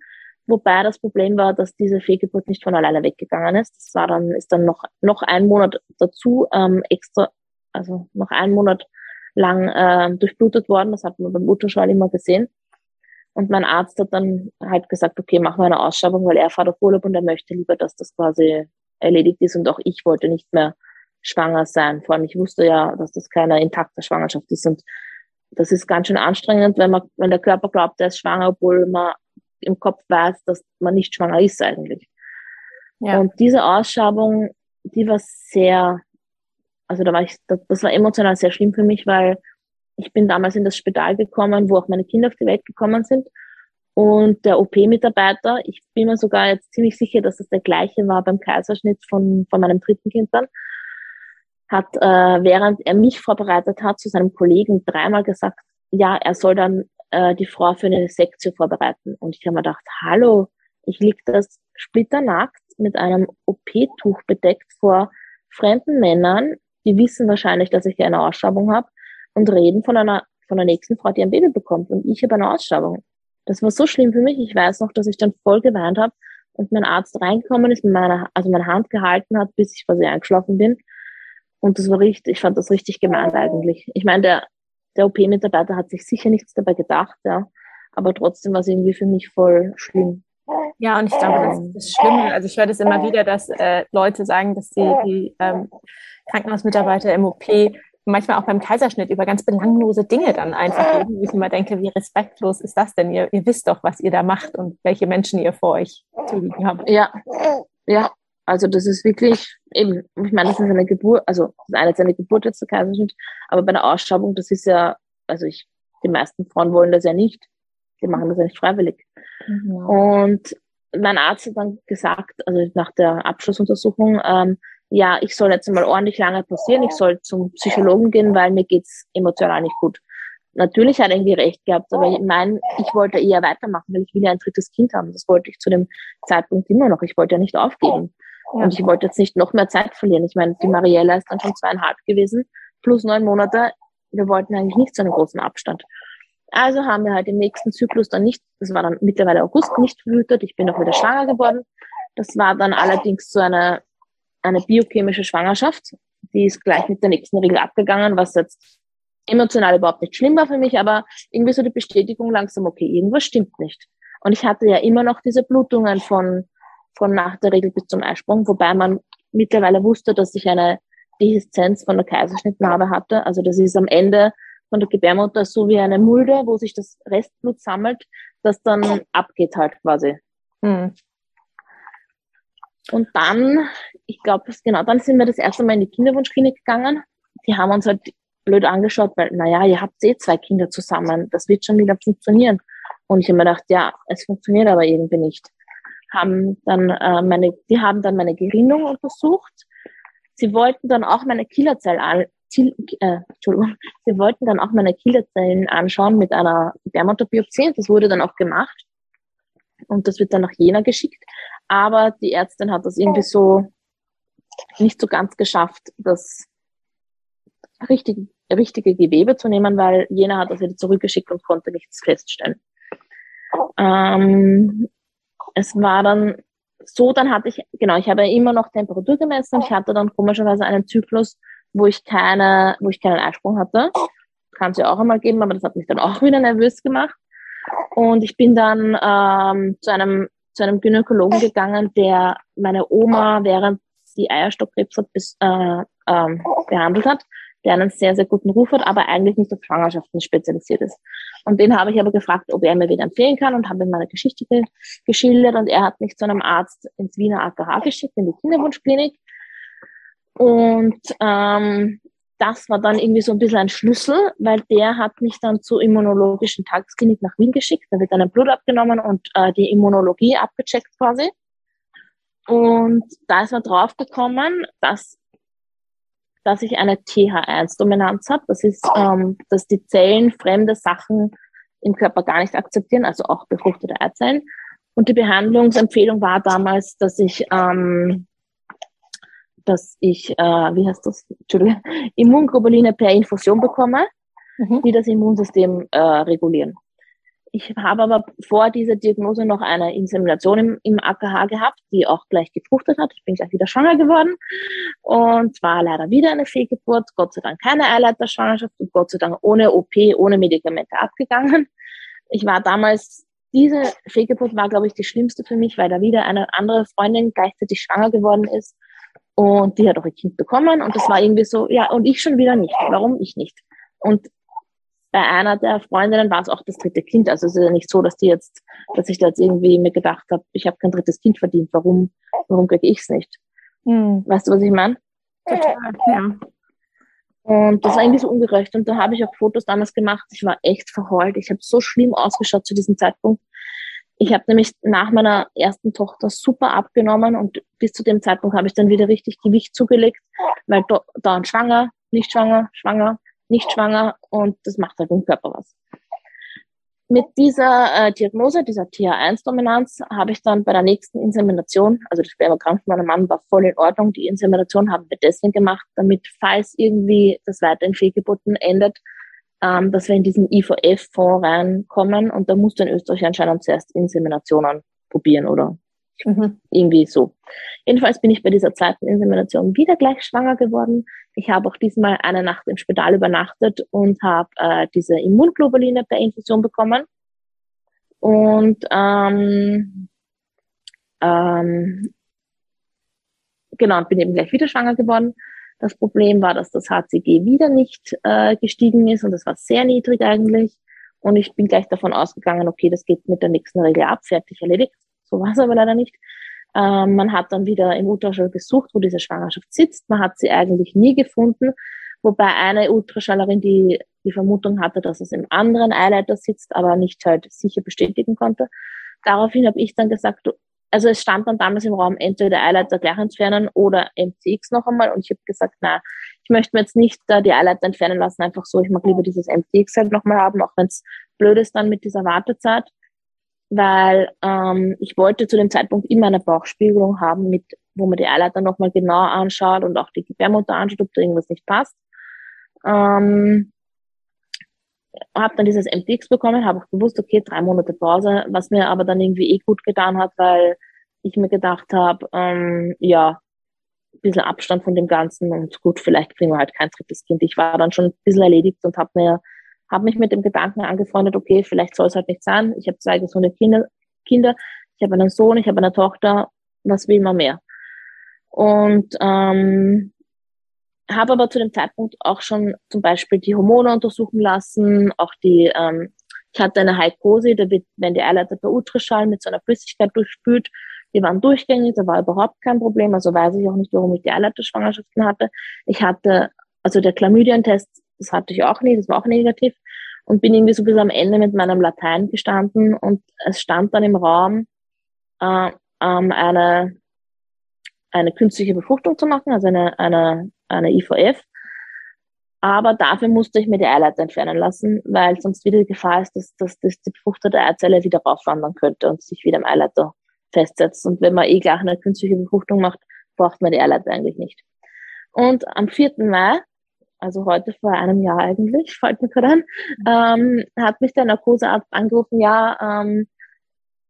wobei das Problem war, dass diese Fehlgeburt nicht von alleine weggegangen ist. Das war dann, ist dann noch, noch ein Monat dazu ähm, extra, also noch einen Monat lang äh, durchblutet worden. Das hat man beim Ultraschall immer gesehen. Und mein Arzt hat dann halt gesagt, okay, machen wir eine Ausschreibung, weil er fährt auf Urlaub und er möchte lieber, dass das quasi erledigt ist. Und auch ich wollte nicht mehr schwanger sein. Vor allem, ich wusste ja, dass das keine intakte Schwangerschaft ist. Und das ist ganz schön anstrengend, wenn man, wenn der Körper glaubt, er ist schwanger, obwohl man im Kopf weiß, dass man nicht schwanger ist eigentlich. Ja. Und diese Ausschreibung, die war sehr also da war ich, das war emotional sehr schlimm für mich, weil ich bin damals in das Spital gekommen, wo auch meine Kinder auf die Welt gekommen sind. Und der OP-Mitarbeiter, ich bin mir sogar jetzt ziemlich sicher, dass es der gleiche war beim Kaiserschnitt von, von meinem dritten Kind dann, hat, äh, während er mich vorbereitet hat, zu seinem Kollegen dreimal gesagt, ja, er soll dann äh, die Frau für eine Sektion vorbereiten. Und ich habe mir gedacht, hallo, ich lieg das splitternackt mit einem OP-Tuch bedeckt vor fremden Männern die wissen wahrscheinlich, dass ich eine Ausschreibung habe und reden von einer von der nächsten Frau, die ein Baby bekommt und ich habe eine Ausschreibung. Das war so schlimm für mich. Ich weiß noch, dass ich dann voll geweint habe und mein Arzt reingekommen ist, mit meiner, also meine Hand gehalten hat, bis ich quasi eingeschlafen bin. Und das war richtig, ich fand das richtig gemeint eigentlich. Ich meine, der, der OP-Mitarbeiter hat sich sicher nichts dabei gedacht, ja. Aber trotzdem war es irgendwie für mich voll schlimm. Ja, und ich glaube, das ist das Schlimme. Also ich höre das immer wieder, dass äh, Leute sagen, dass die, die ähm, Krankenhausmitarbeiter im OP manchmal auch beim Kaiserschnitt über ganz belanglose Dinge dann einfach reden, wo ich immer denke, wie respektlos ist das denn? Ihr, ihr wisst doch, was ihr da macht und welche Menschen ihr vor euch zu liegen habt. Ja, ja. Also das ist wirklich eben, ich meine, das ist eine Geburt, also das eine ist eine Geburt jetzt der Kaiserschnitt, aber bei der Ausschreibung, das ist ja, also ich, die meisten Frauen wollen das ja nicht. Die machen das ja nicht freiwillig. Mhm. Und mein Arzt hat dann gesagt, also nach der Abschlussuntersuchung, ähm, ja, ich soll jetzt mal ordentlich lange passieren, ich soll zum Psychologen gehen, weil mir geht's emotional nicht gut. Natürlich hat er irgendwie recht gehabt, aber ich meine, ich wollte eher weitermachen, weil ich will ja ein drittes Kind haben. Das wollte ich zu dem Zeitpunkt immer noch. Ich wollte ja nicht aufgeben. Ja. Und ich wollte jetzt nicht noch mehr Zeit verlieren. Ich meine, die Mariella ist dann schon zweieinhalb gewesen, plus neun Monate. Wir wollten eigentlich nicht so einen großen Abstand. Also haben wir halt im nächsten Zyklus dann nicht, das war dann mittlerweile August, nicht verhütet. Ich bin auch wieder schwanger geworden. Das war dann allerdings so eine eine biochemische Schwangerschaft. Die ist gleich mit der nächsten Regel abgegangen, was jetzt emotional überhaupt nicht schlimm war für mich, aber irgendwie so die Bestätigung langsam, okay, irgendwas stimmt nicht. Und ich hatte ja immer noch diese Blutungen von, von nach der Regel bis zum Eisprung, wobei man mittlerweile wusste, dass ich eine Dehiszenz von der Kaiserschnittnarbe hatte. Also das ist am Ende von der Gebärmutter so wie eine Mulde, wo sich das Restblut sammelt, das dann abgeht halt quasi. Mhm. Und dann, ich glaube, genau, dann sind wir das erste Mal in die Kinderwunschklinik gegangen. Die haben uns halt blöd angeschaut, weil, naja, ihr habt eh zwei Kinder zusammen, das wird schon wieder funktionieren. Und ich habe mir gedacht, ja, es funktioniert aber irgendwie nicht. Haben dann äh, meine, die haben dann meine Gerinnung untersucht. Sie wollten dann auch meine Killerzellen äh, Entschuldigung, sie wollten dann auch meine Killerzellen anschauen mit einer Gebärmutterbiopsie. Das wurde dann auch gemacht. Und das wird dann nach Jena geschickt. Aber die Ärztin hat das irgendwie so nicht so ganz geschafft, das richtige, richtige Gewebe zu nehmen, weil Jena hat das wieder zurückgeschickt und konnte nichts feststellen. Ähm, es war dann so, dann hatte ich, genau, ich habe immer noch Temperatur gemessen. Ich hatte dann komischerweise einen Zyklus, wo ich keine, wo ich keinen Eisprung hatte. Kann es ja auch einmal geben, aber das hat mich dann auch wieder nervös gemacht. Und ich bin dann ähm, zu einem zu einem Gynäkologen gegangen, der meine Oma, während sie Eierstockkrebs hat, bis, äh, ähm, behandelt hat. der einen sehr, sehr guten Ruf hat, aber eigentlich nicht auf Schwangerschaften spezialisiert ist. Und den habe ich aber gefragt, ob er mir wieder empfehlen kann und habe ihm meine Geschichte geschildert und er hat mich zu einem Arzt ins Wiener AKH geschickt, in die Kinderwunschklinik. Und ähm, das war dann irgendwie so ein bisschen ein Schlüssel, weil der hat mich dann zur immunologischen Tagesklinik nach Wien geschickt. Da wird dann ein Blut abgenommen und äh, die Immunologie abgecheckt quasi. Und da ist man draufgekommen, dass, dass ich eine TH1-Dominanz habe. Das ist, ähm, dass die Zellen fremde Sachen im Körper gar nicht akzeptieren, also auch befruchtete Eizellen. Und die Behandlungsempfehlung war damals, dass ich ähm, dass ich, äh, wie heißt das, Entschuldigung, Immunglobuline per Infusion bekomme, mhm. die das Immunsystem äh, regulieren. Ich habe aber vor dieser Diagnose noch eine Insemination im, im AKH gehabt, die auch gleich gefruchtet hat. Ich bin gleich wieder schwanger geworden und zwar leider wieder eine Fehlgeburt. Gott sei Dank keine Eileiterschwangerschaft und Gott sei Dank ohne OP, ohne Medikamente abgegangen. Ich war damals, diese Fehlgeburt war, glaube ich, die schlimmste für mich, weil da wieder eine andere Freundin gleichzeitig schwanger geworden ist und die hat auch ein Kind bekommen und das war irgendwie so, ja, und ich schon wieder nicht. Warum ich nicht? Und bei einer der Freundinnen war es auch das dritte Kind. Also es ist ja nicht so, dass die jetzt, dass ich da jetzt irgendwie mir gedacht habe, ich habe kein drittes Kind verdient. Warum, warum kriege ich es nicht? Mhm. Weißt du, was ich meine? Total, ja. Und das war irgendwie so ungerecht. Und da habe ich auch Fotos damals gemacht. Ich war echt verheult. Ich habe so schlimm ausgeschaut zu diesem Zeitpunkt. Ich habe nämlich nach meiner ersten Tochter super abgenommen und bis zu dem Zeitpunkt habe ich dann wieder richtig Gewicht zugelegt, weil da, dauernd schwanger, nicht schwanger, schwanger, nicht schwanger und das macht halt im Körper was. Mit dieser äh, Diagnose, dieser TH1-Dominanz, habe ich dann bei der nächsten Insemination, also das Spermakrank von meinem Mann war voll in Ordnung, die Insemination haben wir deswegen gemacht, damit, falls irgendwie das weiter in Fehlgeburten endet, ähm, dass wir in diesen IVF-Fonds reinkommen und da musst du in Österreich anscheinend zuerst Inseminationen probieren oder mhm. irgendwie so. Jedenfalls bin ich bei dieser zweiten Insemination wieder gleich schwanger geworden. Ich habe auch diesmal eine Nacht im Spital übernachtet und habe äh, diese Immunglobuline per Infusion bekommen. Und ähm, ähm, genau, bin eben gleich wieder schwanger geworden. Das Problem war, dass das HCG wieder nicht äh, gestiegen ist und das war sehr niedrig eigentlich. Und ich bin gleich davon ausgegangen, okay, das geht mit der nächsten Regel ab, fertig erledigt. So war es aber leider nicht. Ähm, man hat dann wieder im Ultraschall gesucht, wo diese Schwangerschaft sitzt. Man hat sie eigentlich nie gefunden, wobei eine Ultraschallerin die die Vermutung hatte, dass es im anderen Eileiter sitzt, aber nicht halt sicher bestätigen konnte. Daraufhin habe ich dann gesagt, also es stand dann damals im Raum entweder Eileiter gleich entfernen oder MCX noch einmal und ich habe gesagt, na, ich möchte mir jetzt nicht äh, die Eileiter entfernen lassen, einfach so, ich mag lieber dieses MCX halt nochmal haben, auch wenn es blöd ist dann mit dieser Wartezeit, weil ähm, ich wollte zu dem Zeitpunkt immer eine Bauchspiegelung haben, mit, wo man die Eileiter nochmal genau anschaut und auch die Gebärmutter anschaut, ob da irgendwas nicht passt. Ähm, habe dann dieses MTX bekommen, habe auch gewusst, okay, drei Monate Pause, was mir aber dann irgendwie eh gut getan hat, weil ich mir gedacht habe, ähm, ja, ein bisschen Abstand von dem Ganzen und gut, vielleicht kriegen wir halt kein drittes Kind. Ich war dann schon ein bisschen erledigt und habe mir habe mich mit dem Gedanken angefreundet, okay, vielleicht soll es halt nicht sein. Ich habe zwei gesunde Kinder, Kinder, ich habe einen Sohn, ich habe eine Tochter, was will man mehr? Und ähm, habe aber zu dem Zeitpunkt auch schon zum Beispiel die Hormone untersuchen lassen, auch die, ähm, ich hatte eine Heikose, da wird, wenn die Eileiter per Ultraschall mit so einer Flüssigkeit durchspült, die waren durchgängig, da war überhaupt kein Problem, also weiß ich auch nicht, warum ich die Eileiterschwangerschaften hatte. Ich hatte, also der Chlamydientest, das hatte ich auch nie, das war auch negativ und bin irgendwie so bis am Ende mit meinem Latein gestanden und es stand dann im Raum äh, ähm, eine eine künstliche Befruchtung zu machen, also eine, eine, eine IVF. Aber dafür musste ich mir die Eileiter entfernen lassen, weil sonst wieder die Gefahr ist, dass, dass, dass die befruchtete Eizelle wieder raufwandern könnte und sich wieder im Eileiter festsetzt. Und wenn man eh gleich eine künstliche Befruchtung macht, braucht man die Eileiter eigentlich nicht. Und am 4. Mai, also heute vor einem Jahr eigentlich, fällt mir gerade an, ähm, hat mich der Narkosearzt angerufen, ja, ähm,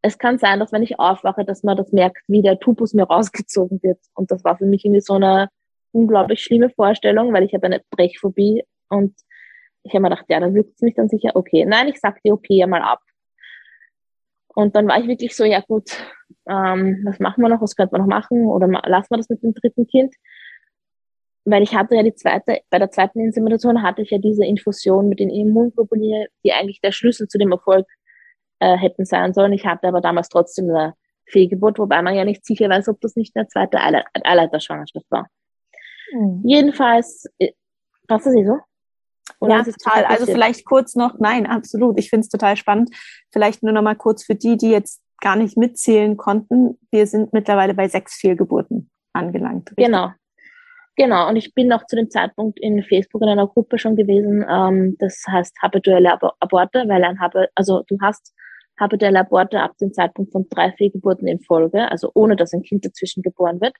es kann sein, dass wenn ich aufwache, dass man das merkt, wie der Tubus mir rausgezogen wird. Und das war für mich irgendwie so eine unglaublich schlimme Vorstellung, weil ich habe eine Brechphobie und ich habe mir gedacht, ja, dann wirkt es mich dann sicher, okay. Nein, ich sag die okay einmal ab. Und dann war ich wirklich so, ja gut, ähm, was machen wir noch, was könnte man noch machen oder lassen wir das mit dem dritten Kind? Weil ich hatte ja die zweite, bei der zweiten Insemination hatte ich ja diese Infusion mit den Immunglobulinen, die eigentlich der Schlüssel zu dem Erfolg äh, hätten sein sollen. Ich hatte aber damals trotzdem eine Fehlgeburt, wobei man ja nicht sicher weiß, ob das nicht eine zweite Eileiterschwangerschaft war. Mhm. Jedenfalls, äh, passt das nicht so? Oder ja, total. Also vielleicht kurz noch, nein, absolut. Ich finde es total spannend. Vielleicht nur noch mal kurz für die, die jetzt gar nicht mitzählen konnten. Wir sind mittlerweile bei sechs Fehlgeburten angelangt. Richtig? Genau. Genau, und ich bin auch zu dem Zeitpunkt in Facebook in einer Gruppe schon gewesen, ähm, das heißt habituelle Ab Aborte, weil ein Hab also du hast habituelle Aborte ab dem Zeitpunkt von drei Fehlgeburten in Folge, also ohne dass ein Kind dazwischen geboren wird.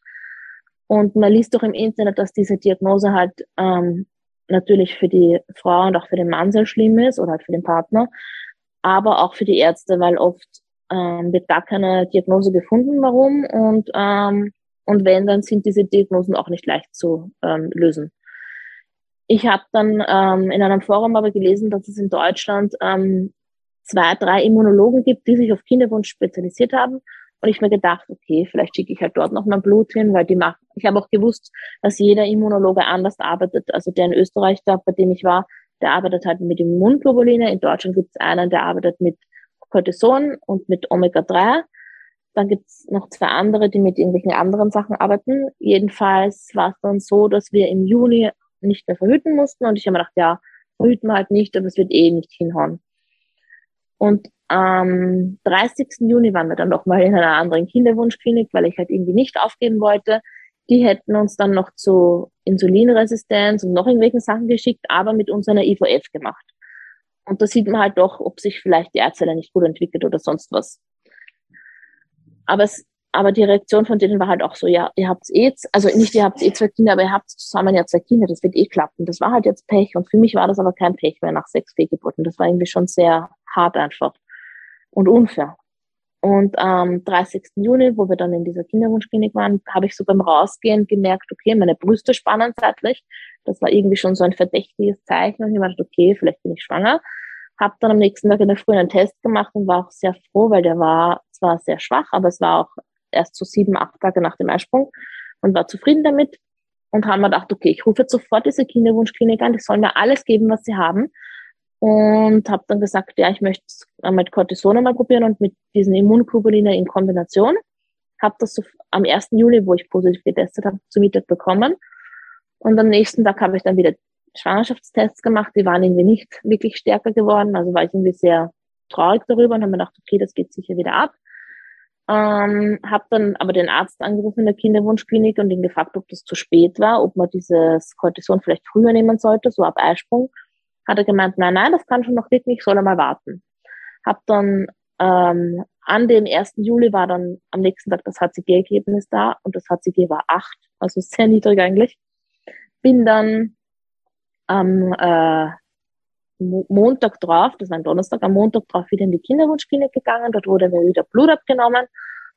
Und man liest doch im Internet, dass diese Diagnose halt ähm, natürlich für die Frau und auch für den Mann sehr schlimm ist oder halt für den Partner, aber auch für die Ärzte, weil oft ähm, wird gar keine Diagnose gefunden, warum und ähm, und wenn, dann sind diese Diagnosen auch nicht leicht zu ähm, lösen. Ich habe dann ähm, in einem Forum aber gelesen, dass es in Deutschland ähm, zwei, drei Immunologen gibt, die sich auf Kinderwunsch spezialisiert haben. Und ich mir gedacht, okay, vielleicht schicke ich halt dort noch mal Blut hin, weil die machen. Ich habe auch gewusst, dass jeder Immunologe anders arbeitet. Also der in Österreich, da, bei dem ich war, der arbeitet halt mit Immunglobuline. In Deutschland gibt es einen, der arbeitet mit Cortison und mit Omega-3. Dann gibt's noch zwei andere, die mit irgendwelchen anderen Sachen arbeiten. Jedenfalls war es dann so, dass wir im Juni nicht mehr verhüten mussten. Und ich habe mir gedacht, ja, verhüten wir halt nicht, aber es wird eh nicht hinhauen. Und am 30. Juni waren wir dann nochmal in einer anderen Kinderwunschklinik, weil ich halt irgendwie nicht aufgeben wollte. Die hätten uns dann noch zu Insulinresistenz und noch irgendwelchen Sachen geschickt, aber mit uns eine IVF gemacht. Und da sieht man halt doch, ob sich vielleicht die Eizelle nicht gut entwickelt oder sonst was. Aber es, aber die Reaktion von denen war halt auch so, ja, ihr habt eh, also nicht ihr habt eh zwei Kinder, aber ihr habt zusammen ja zwei Kinder, das wird eh klappen. Das war halt jetzt Pech und für mich war das aber kein Pech mehr nach sechs Fehlgeburten. Das war irgendwie schon sehr hart einfach und unfair. Und am 30. Juni, wo wir dann in dieser Kinderwunschklinik waren, habe ich so beim Rausgehen gemerkt, okay, meine Brüste spannen seitlich. Das war irgendwie schon so ein verdächtiges Zeichen. Und ich dachte, okay, vielleicht bin ich schwanger. Habe dann am nächsten Tag in der Früh einen Test gemacht und war auch sehr froh, weil der war zwar sehr schwach, aber es war auch erst so sieben, acht Tage nach dem Eisprung und war zufrieden damit. Und haben mir gedacht, okay, ich rufe jetzt sofort diese Kinderwunschklinik an, die sollen mir alles geben, was sie haben und habe dann gesagt, ja, ich möchte es mit Cortison mal probieren und mit diesen Immunglobulinen in Kombination. Habe das so am 1. Juli, wo ich positiv getestet habe, zu Mittag bekommen. Und am nächsten Tag habe ich dann wieder Schwangerschaftstests gemacht. Die waren irgendwie nicht wirklich stärker geworden. Also war ich irgendwie sehr traurig darüber und habe mir gedacht, okay, das geht sicher wieder ab. Ähm, habe dann aber den Arzt angerufen in der Kinderwunschklinik und ihn gefragt, ob das zu spät war, ob man dieses Cortison vielleicht früher nehmen sollte, so ab Eisprung hat er gemeint, nein, nein, das kann schon noch wirklich, ich soll er mal warten. Hab dann ähm, an dem 1. Juli war dann am nächsten Tag das HCG-Ergebnis da und das HCG war 8, also sehr niedrig eigentlich. Bin dann am äh, Montag drauf, das war ein Donnerstag, am Montag drauf wieder in die Kinderwunschklinik gegangen, dort wurde mir wieder Blut abgenommen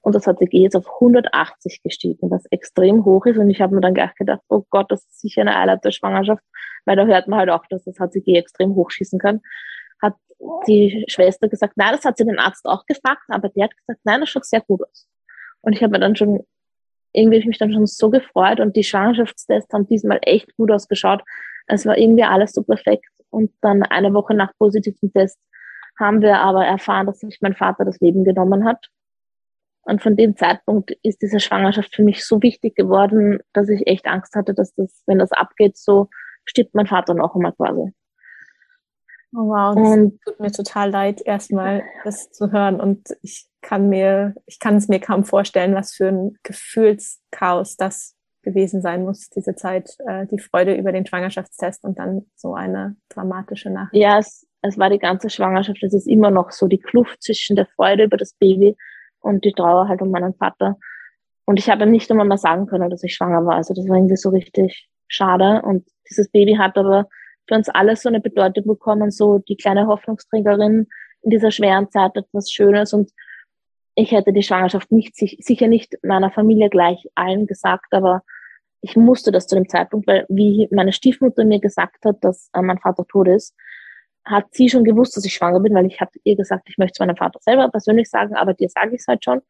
und das HCG jetzt auf 180 gestiegen, was extrem hoch ist und ich habe mir dann gleich gedacht, oh Gott, das ist sicher eine Eileiterschwangerschaft, weil da hört man halt auch, dass das HCG extrem hochschießen kann. Hat die Schwester gesagt, nein, das hat sie den Arzt auch gefragt, aber der hat gesagt, nein, das schaut sehr gut aus. Und ich habe mir dann schon, irgendwie ich mich dann schon so gefreut und die Schwangerschaftstests haben diesmal echt gut ausgeschaut. Es war irgendwie alles so perfekt. Und dann eine Woche nach positiven Test haben wir aber erfahren, dass sich mein Vater das Leben genommen hat. Und von dem Zeitpunkt ist diese Schwangerschaft für mich so wichtig geworden, dass ich echt Angst hatte, dass das, wenn das abgeht, so stirbt mein Vater noch einmal quasi. Oh wow, das und, tut mir total leid, erstmal das zu hören. Und ich kann mir, ich kann es mir kaum vorstellen, was für ein Gefühlschaos das gewesen sein muss, diese Zeit, äh, die Freude über den Schwangerschaftstest und dann so eine dramatische Nachricht. Ja, es, es war die ganze Schwangerschaft. Es ist immer noch so die Kluft zwischen der Freude über das Baby und die Trauer halt um meinen Vater. Und ich habe nicht einmal mal sagen können, dass ich schwanger war. Also das war irgendwie so richtig schade. Und dieses Baby hat aber für uns alle so eine Bedeutung bekommen, so die kleine Hoffnungsträgerin in dieser schweren Zeit etwas Schönes. Und ich hätte die Schwangerschaft nicht, sicher nicht meiner Familie gleich allen gesagt, aber ich musste das zu dem Zeitpunkt, weil wie meine Stiefmutter mir gesagt hat, dass äh, mein Vater tot ist, hat sie schon gewusst, dass ich schwanger bin, weil ich habe ihr gesagt, ich möchte es meinem Vater selber persönlich sagen, aber dir sage ich es halt schon.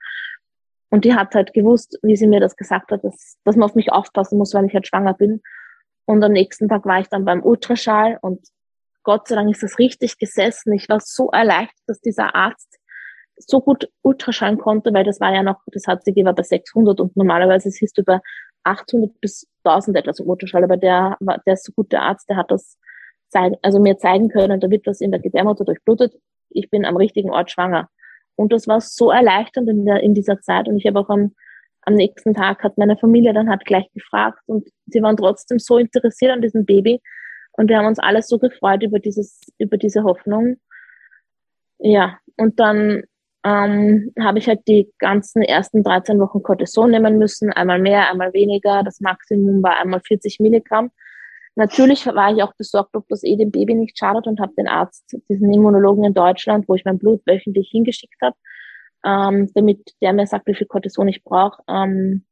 Und die hat halt gewusst, wie sie mir das gesagt hat, dass, dass man auf mich aufpassen muss, weil ich halt schwanger bin. Und am nächsten Tag war ich dann beim Ultraschall und Gott sei Dank ist das richtig gesessen. Ich war so erleichtert, dass dieser Arzt so gut Ultraschallen konnte, weil das war ja noch, das HCG war bei 600 und normalerweise siehst du bei 800 bis 1000 etwas im Ultraschall, aber der, der ist so gut der Arzt, der hat das zeigen, also mir zeigen können, da wird was in der Gebärmutter durchblutet. Ich bin am richtigen Ort schwanger. Und das war so erleichternd in, der, in dieser Zeit. Und ich habe auch am, am nächsten Tag hat meine Familie dann hat gleich gefragt und sie waren trotzdem so interessiert an diesem Baby. Und wir haben uns alle so gefreut über dieses, über diese Hoffnung. Ja, und dann ähm, habe ich halt die ganzen ersten 13 Wochen Cortison nehmen müssen, einmal mehr, einmal weniger. Das Maximum war einmal 40 Milligramm. Natürlich war ich auch besorgt, ob das eh dem Baby nicht schadet und habe den Arzt, diesen Immunologen in Deutschland, wo ich mein Blut wöchentlich hingeschickt habe, ähm, damit der mir sagt, wie viel Cortison ich brauche, ähm,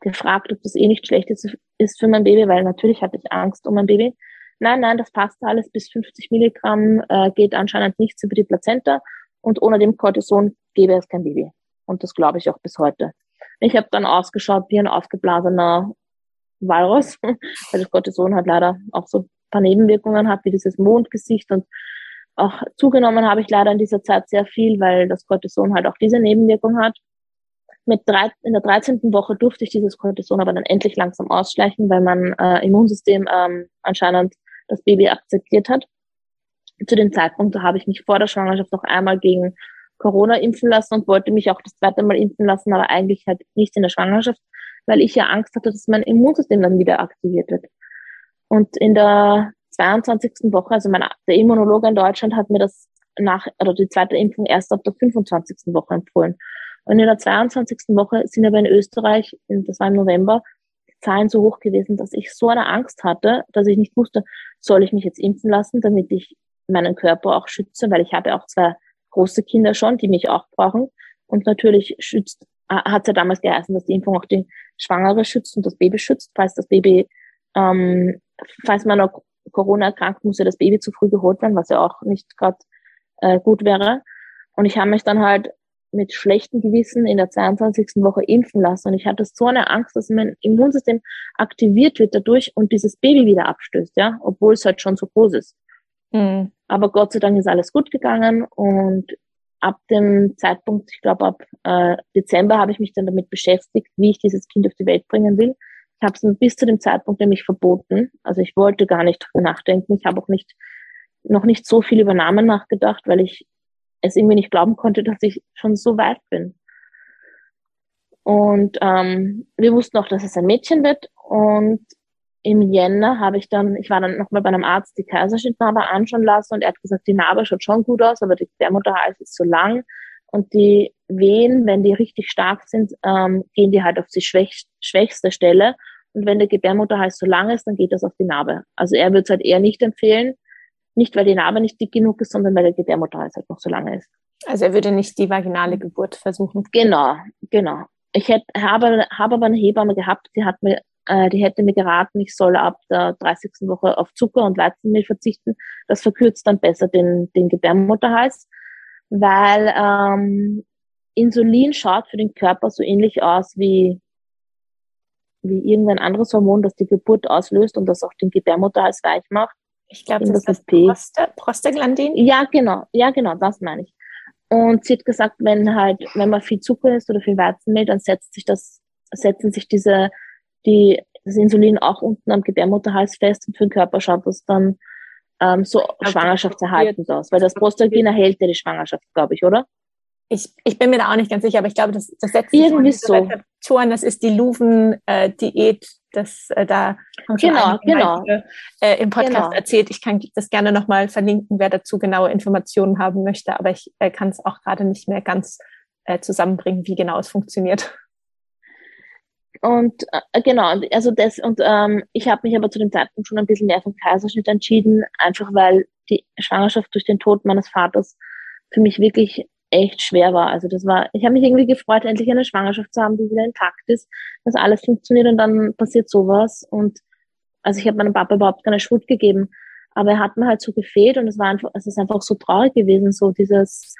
gefragt, ob das eh nicht schlecht ist, ist für mein Baby, weil natürlich hatte ich Angst um mein Baby. Nein, nein, das passt alles bis 50 Milligramm, äh, geht anscheinend nichts über die Plazenta und ohne dem Cortison gäbe es kein Baby. Und das glaube ich auch bis heute. Ich habe dann ausgeschaut wie ein aufgeblasener Walrus, weil das Cortison halt leider auch so ein paar Nebenwirkungen hat, wie dieses Mondgesicht und auch zugenommen habe ich leider in dieser Zeit sehr viel, weil das Cortison halt auch diese Nebenwirkung hat. Mit drei, in der 13. Woche durfte ich dieses Cortison aber dann endlich langsam ausschleichen, weil mein äh, Immunsystem ähm, anscheinend das Baby akzeptiert hat. Zu dem Zeitpunkt habe ich mich vor der Schwangerschaft noch einmal gegen Corona impfen lassen und wollte mich auch das zweite Mal impfen lassen, aber eigentlich halt nicht in der Schwangerschaft, weil ich ja Angst hatte, dass mein Immunsystem dann wieder aktiviert wird. Und in der 22. Woche, also mein, der Immunologe in Deutschland hat mir das nach, oder die zweite Impfung erst ab der 25. Woche empfohlen. Und in der 22. Woche sind aber in Österreich, das war im November, die Zahlen so hoch gewesen, dass ich so eine Angst hatte, dass ich nicht wusste, soll ich mich jetzt impfen lassen, damit ich meinen Körper auch schütze, weil ich habe auch zwei große Kinder schon, die mich auch brauchen. Und natürlich schützt, hat es ja damals geheißen, dass die Impfung auch die Schwangere schützt und das Baby schützt, falls das Baby, ähm, falls man noch Corona erkrankt, muss ja das Baby zu früh geholt werden, was ja auch nicht gerade äh, gut wäre. Und ich habe mich dann halt mit schlechtem Gewissen in der 22. Woche impfen lassen. Und ich hatte so eine Angst, dass mein Immunsystem aktiviert wird dadurch und dieses Baby wieder abstößt, ja, obwohl es halt schon so groß ist. Mhm. Aber Gott sei Dank ist alles gut gegangen und ab dem Zeitpunkt, ich glaube ab äh, Dezember, habe ich mich dann damit beschäftigt, wie ich dieses Kind auf die Welt bringen will. Ich habe es bis zu dem Zeitpunkt nämlich verboten. Also ich wollte gar nicht drüber nachdenken. Ich habe auch nicht noch nicht so viel über Namen nachgedacht, weil ich es irgendwie nicht glauben konnte, dass ich schon so weit bin. Und ähm, wir wussten auch, dass es ein Mädchen wird. Und im Jänner habe ich dann, ich war dann nochmal bei einem Arzt die Kaiserschnittnarbe anschauen lassen und er hat gesagt, die Narbe schaut schon gut aus, aber die Gebärmutterhals ist so lang und die Wehen, wenn die richtig stark sind, ähm, gehen die halt auf die schwäch schwächste Stelle und wenn der Gebärmutterhals so lang ist, dann geht das auf die Narbe. Also er würde es halt eher nicht empfehlen, nicht weil die Narbe nicht dick genug ist, sondern weil der Gebärmutterhals halt noch so lange ist. Also er würde nicht die vaginale Geburt versuchen. Genau, genau. Ich hätte, habe, habe aber eine Hebamme gehabt, die hat mir äh, die hätte mir geraten, ich soll ab der 30. Woche auf Zucker und Weizenmehl verzichten. Das verkürzt dann besser den, den Gebärmutterhals, weil ähm, Insulin schaut für den Körper so ähnlich aus wie, wie irgendein anderes Hormon, das die Geburt auslöst und das auch den Gebärmutterhals weich macht. Ich glaube, das, das ist Prosta Prostaglandin. Ja, genau. Ja, genau, das meine ich. Und sie hat gesagt, wenn halt, wenn man viel Zucker isst oder viel Weizenmehl, dann setzt sich das, setzen sich diese die, das Insulin auch unten am Gebärmutterhals fest und für den Körper schaut das dann ähm, so schwangerschaftserhaltend aus, weil das Prostaglandin erhält ja die Schwangerschaft, glaube ich, oder? Ich, ich bin mir da auch nicht ganz sicher, aber ich glaube, das, das setzt irgendwie so. Rezeptoren, das ist die Luven-Diät, äh, das äh, da haben schon genau, genau. Äh, im Podcast genau. erzählt. Ich kann das gerne nochmal verlinken, wer dazu genaue Informationen haben möchte, aber ich äh, kann es auch gerade nicht mehr ganz äh, zusammenbringen, wie genau es funktioniert. Und äh, genau, also das, und ähm, ich habe mich aber zu dem Zeitpunkt schon ein bisschen mehr vom Kaiserschnitt entschieden, einfach weil die Schwangerschaft durch den Tod meines Vaters für mich wirklich echt schwer war. Also das war, ich habe mich irgendwie gefreut, endlich eine Schwangerschaft zu haben, die wieder intakt ist, dass alles funktioniert und dann passiert sowas. Und also ich habe meinem Papa überhaupt keine Schuld gegeben, aber er hat mir halt so gefehlt und es war einfach, es ist einfach so traurig gewesen, so dieses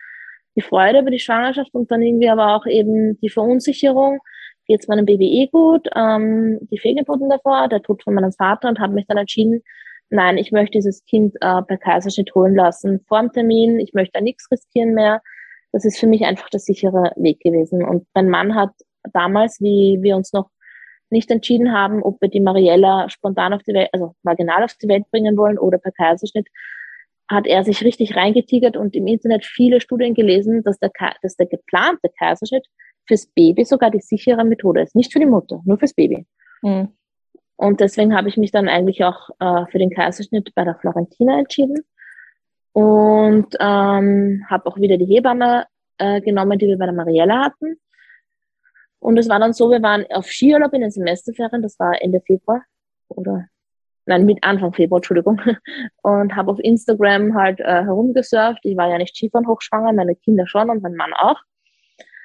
die Freude über die Schwangerschaft und dann irgendwie aber auch eben die Verunsicherung geht es meinem Baby eh gut, ähm, die Fehlgeburten davor, der Tod von meinem Vater und habe mich dann entschieden, nein, ich möchte dieses Kind äh, per Kaiserschnitt holen lassen vor dem Termin, ich möchte da nichts riskieren mehr. Das ist für mich einfach der sichere Weg gewesen. Und mein Mann hat damals, wie wir uns noch nicht entschieden haben, ob wir die Mariella spontan auf die Welt, also vaginal auf die Welt bringen wollen oder per Kaiserschnitt, hat er sich richtig reingetigert und im Internet viele Studien gelesen, dass der, dass der geplante Kaiserschnitt fürs Baby sogar die sichere Methode ist. Nicht für die Mutter, nur fürs Baby. Mhm. Und deswegen habe ich mich dann eigentlich auch äh, für den Kaiserschnitt bei der Florentina entschieden und ähm, habe auch wieder die Hebamme äh, genommen, die wir bei der Mariella hatten. Und es war dann so, wir waren auf Skiurlaub in den Semesterferien, das war Ende Februar oder nein, mit Anfang Februar, Entschuldigung, und habe auf Instagram halt äh, herumgesurft. Ich war ja nicht Skifahren hochschwanger, meine Kinder schon und mein Mann auch.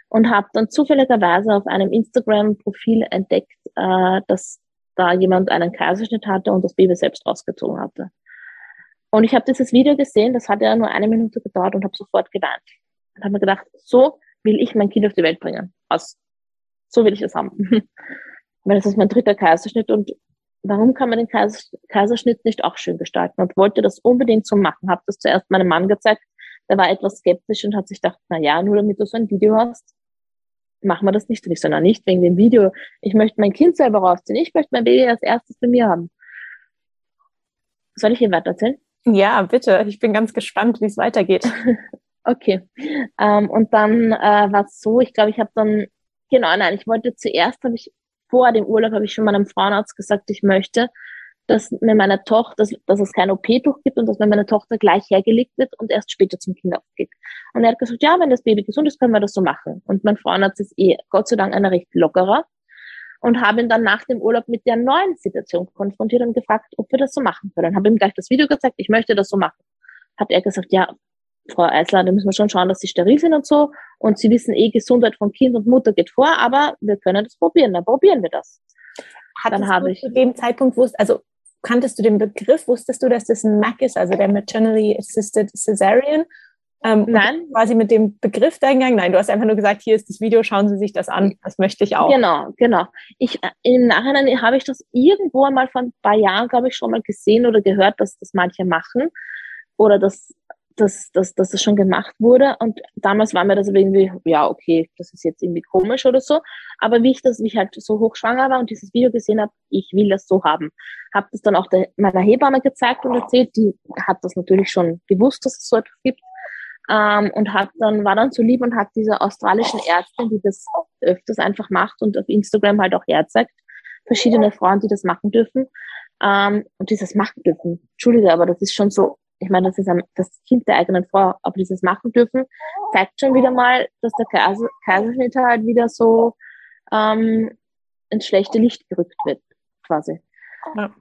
Und habe dann zufälligerweise auf einem Instagram-Profil entdeckt, äh, dass da jemand einen Kaiserschnitt hatte und das Baby selbst rausgezogen hatte. Und ich habe dieses Video gesehen, das hat ja nur eine Minute gedauert und habe sofort geweint. Und habe mir gedacht, so will ich mein Kind auf die Welt bringen. Aus. So will ich es haben. Weil das ist mein dritter Kaiserschnitt und warum kann man den Kaiserschnitt nicht auch schön gestalten? Und wollte das unbedingt so machen. Habe das zuerst meinem Mann gezeigt. Der war etwas skeptisch und hat sich gedacht, na ja, nur damit du so ein Video hast, machen wir das nicht. Und ich so, na nicht wegen dem Video. Ich möchte mein Kind selber rausziehen. Ich möchte mein Baby als erstes bei mir haben. Soll ich Ihnen weiter erzählen? Ja, bitte. Ich bin ganz gespannt, wie es weitergeht. okay. Ähm, und dann äh, war es so, ich glaube, ich habe dann, genau, nein, ich wollte zuerst, habe ich vor dem Urlaub habe ich schon meinem Frauenarzt gesagt, ich möchte, dass mir meine Tochter, dass, dass es kein OP-Tuch gibt und dass mir meine Tochter gleich hergelegt wird und erst später zum Kinderarzt geht. Und er hat gesagt, ja, wenn das Baby gesund ist, können wir das so machen. Und mein Frauenarzt ist eh, Gott sei Dank, einer recht lockerer und habe ihn dann nach dem Urlaub mit der neuen Situation konfrontiert und gefragt, ob wir das so machen können. Habe ihm gleich das Video gezeigt, ich möchte das so machen. Hat er gesagt, ja, Frau Eisler, da müssen wir schon schauen, dass sie steril sind und so. Und sie wissen eh, Gesundheit von Kind und Mutter geht vor, aber wir können das probieren. Dann probieren wir das. Hattest dann habe ich zu dem Zeitpunkt wusst, also kanntest du den Begriff, wusstest du, dass das ein MAC ist, also der Maternally Assisted Cesarean? Ähm, Nein. Quasi mit dem Begriff dahingegangen? Nein, du hast einfach nur gesagt, hier ist das Video, schauen Sie sich das an. Das möchte ich auch. Genau, genau. Ich, äh, Im Nachhinein habe ich das irgendwo einmal vor ein paar Jahren, glaube ich, schon mal gesehen oder gehört, dass das manche machen. Oder dass dass, dass, dass das schon gemacht wurde. Und damals war mir das irgendwie, ja, okay, das ist jetzt irgendwie komisch oder so. Aber wie ich das, wie ich halt so hochschwanger war und dieses Video gesehen habe, ich will das so haben. Habe das dann auch der, meiner Hebamme gezeigt und erzählt. Die hat das natürlich schon gewusst, dass es so etwas gibt. Ähm, und hat dann, war dann so lieb und hat diese australischen Ärztin, die das öfters einfach macht und auf Instagram halt auch herzeigt, verschiedene Frauen, die das machen dürfen. Ähm, und dieses machen dürfen. Entschuldige, aber das ist schon so ich meine, das ist das Kind der eigenen Frau, aber dieses machen dürfen, zeigt schon wieder mal, dass der Kaiserschnitt halt wieder so ähm, ins schlechte Licht gerückt wird, quasi. Ja.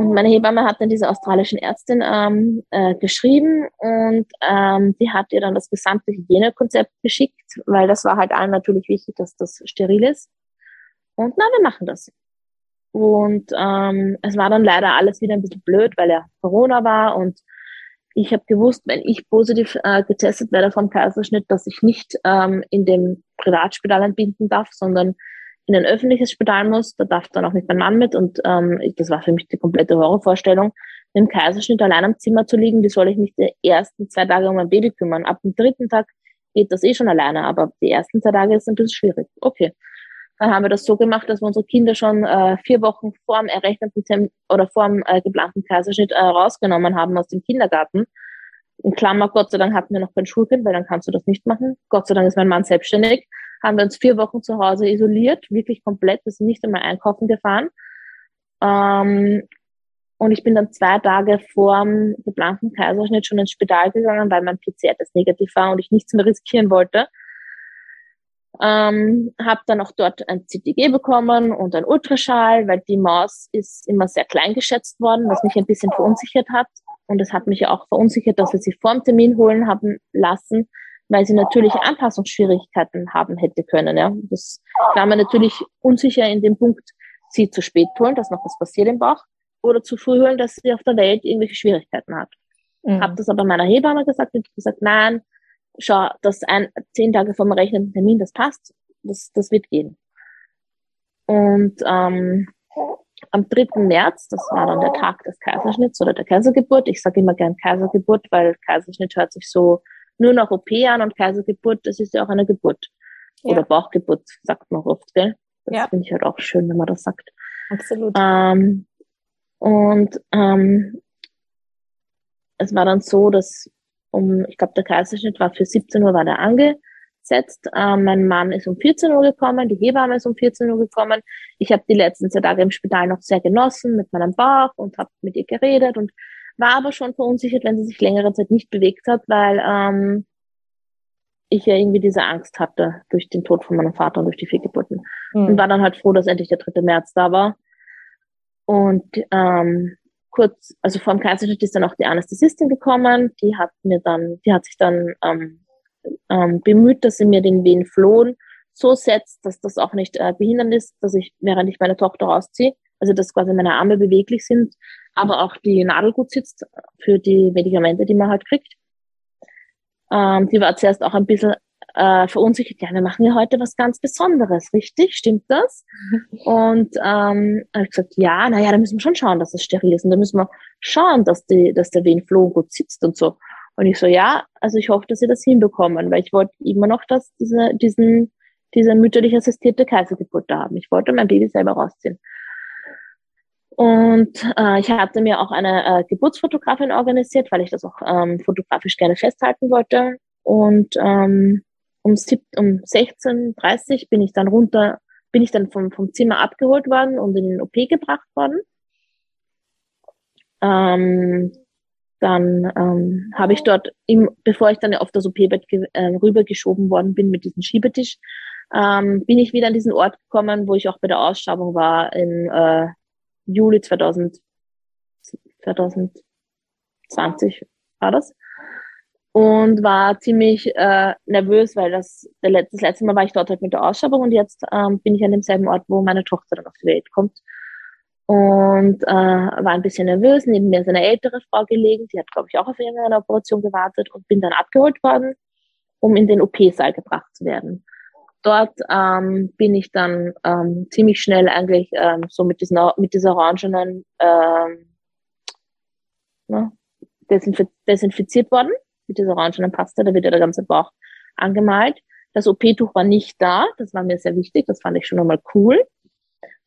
Und meine Hebamme hat dann diese australischen Ärztin ähm, äh, geschrieben und ähm, die hat ihr dann das gesamte Hygienekonzept geschickt, weil das war halt allen natürlich wichtig, dass das steril ist. Und na, wir machen das. Und ähm, es war dann leider alles wieder ein bisschen blöd, weil ja Corona war und ich habe gewusst, wenn ich positiv äh, getestet werde vom Kaiserschnitt, dass ich nicht ähm, in dem Privatspital entbinden darf, sondern in ein öffentliches Spital muss. Da darf dann auch nicht mein Mann mit. Und ähm, das war für mich die komplette Horrorvorstellung, im Kaiserschnitt allein am Zimmer zu liegen. Wie soll ich mich die ersten zwei Tage um mein Baby kümmern? Ab dem dritten Tag geht das eh schon alleine, aber die ersten zwei Tage ist ein bisschen schwierig. Okay. Dann haben wir das so gemacht, dass wir unsere Kinder schon äh, vier Wochen vor dem errechneten Termin oder vor dem äh, geplanten Kaiserschnitt äh, rausgenommen haben aus dem Kindergarten. In Klammer, Gott sei Dank hatten wir noch kein Schulkind, weil dann kannst du das nicht machen. Gott sei Dank ist mein Mann selbstständig. Haben wir uns vier Wochen zu Hause isoliert, wirklich komplett. Wir sind nicht einmal einkaufen gefahren. Ähm, und ich bin dann zwei Tage vor dem geplanten Kaiserschnitt schon ins Spital gegangen, weil mein PCR-Test negativ war und ich nichts mehr riskieren wollte. Ähm, habe dann auch dort ein CTG bekommen und ein Ultraschall, weil die Maus ist immer sehr klein geschätzt worden, was mich ein bisschen verunsichert hat. Und es hat mich auch verunsichert, dass wir sie vor dem Termin holen haben lassen, weil sie natürlich Anpassungsschwierigkeiten haben hätte können. Ja. Das war mir natürlich unsicher in dem Punkt, sie zu spät holen, dass noch was passiert im Bauch, oder zu früh holen, dass sie auf der Welt irgendwelche Schwierigkeiten hat. Mhm. Habe das aber meiner Hebamme gesagt und gesagt, nein, schau, das ein, zehn Tage vor dem rechnenden Termin, das passt, das, das wird gehen. Und ähm, am 3. März, das war dann der Tag des Kaiserschnitts oder der Kaisergeburt. Ich sage immer gern Kaisergeburt, weil Kaiserschnitt hört sich so nur nach OP an und Kaisergeburt, das ist ja auch eine Geburt. Ja. Oder Bauchgeburt, sagt man oft, gell? Das ja. finde ich halt auch schön, wenn man das sagt. Absolut. Ähm, und ähm, es war dann so, dass um, ich glaube, der Kaiserschnitt war für 17 Uhr war der angesetzt. Ähm, mein Mann ist um 14 Uhr gekommen, die Hebamme ist um 14 Uhr gekommen. Ich habe die letzten zwei Tage im Spital noch sehr genossen mit meinem Bauch und habe mit ihr geredet und war aber schon verunsichert, wenn sie sich längere Zeit nicht bewegt hat, weil ähm, ich ja irgendwie diese Angst hatte durch den Tod von meinem Vater und durch die Fehlgeburten. Mhm. Und war dann halt froh, dass endlich der 3. März da war. Und ähm, kurz, also vor dem Kaiserschnitt ist dann auch die Anästhesistin gekommen. Die hat mir dann, die hat sich dann ähm, ähm, bemüht, dass sie mir den Venenflon so setzt, dass das auch nicht äh, behindert ist, dass ich, während ich meine Tochter rausziehe, also dass quasi meine Arme beweglich sind, aber auch die Nadel gut sitzt für die Medikamente, die man halt kriegt. Ähm, die war zuerst auch ein bisschen äh, verunsichert. Ja, wir machen ja heute was ganz Besonderes, richtig? Stimmt das? Und ähm, habe ich gesagt, ja, naja, da müssen wir schon schauen, dass es steril ist. Und da müssen wir schauen, dass, die, dass der Venenfloh gut sitzt und so. Und ich so, ja, also ich hoffe, dass sie das hinbekommen, weil ich wollte immer noch dass diese, diesen, diese mütterlich assistierte Kaisergeburt da haben. Ich wollte mein Baby selber rausziehen. Und äh, ich hatte mir auch eine äh, Geburtsfotografin organisiert, weil ich das auch ähm, fotografisch gerne festhalten wollte. Und ähm, um, um 16.30 bin ich dann runter, bin ich dann vom, vom Zimmer abgeholt worden und in den OP gebracht worden. Ähm, dann ähm, habe ich dort, im, bevor ich dann auf das OP-Bett äh, rübergeschoben worden bin mit diesem Schiebetisch, ähm, bin ich wieder an diesen Ort gekommen, wo ich auch bei der Ausschabung war in äh, Juli 2000, 2020 war das. Und war ziemlich äh, nervös, weil das, der, das letzte Mal war ich dort halt mit der Ausschabung und jetzt ähm, bin ich an demselben Ort, wo meine Tochter dann auf die Welt kommt. Und äh, war ein bisschen nervös. Neben mir ist eine ältere Frau gelegen, die hat, glaube ich, auch auf irgendeine Operation gewartet und bin dann abgeholt worden, um in den OP-Saal gebracht zu werden dort ähm, bin ich dann ähm, ziemlich schnell eigentlich ähm, so mit, diesen, mit dieser orangenen ähm, ne, desinfiz desinfiziert worden, mit dieser orangenen Paste, da wird ja der ganze Bauch angemalt. Das OP-Tuch war nicht da, das war mir sehr wichtig, das fand ich schon einmal cool.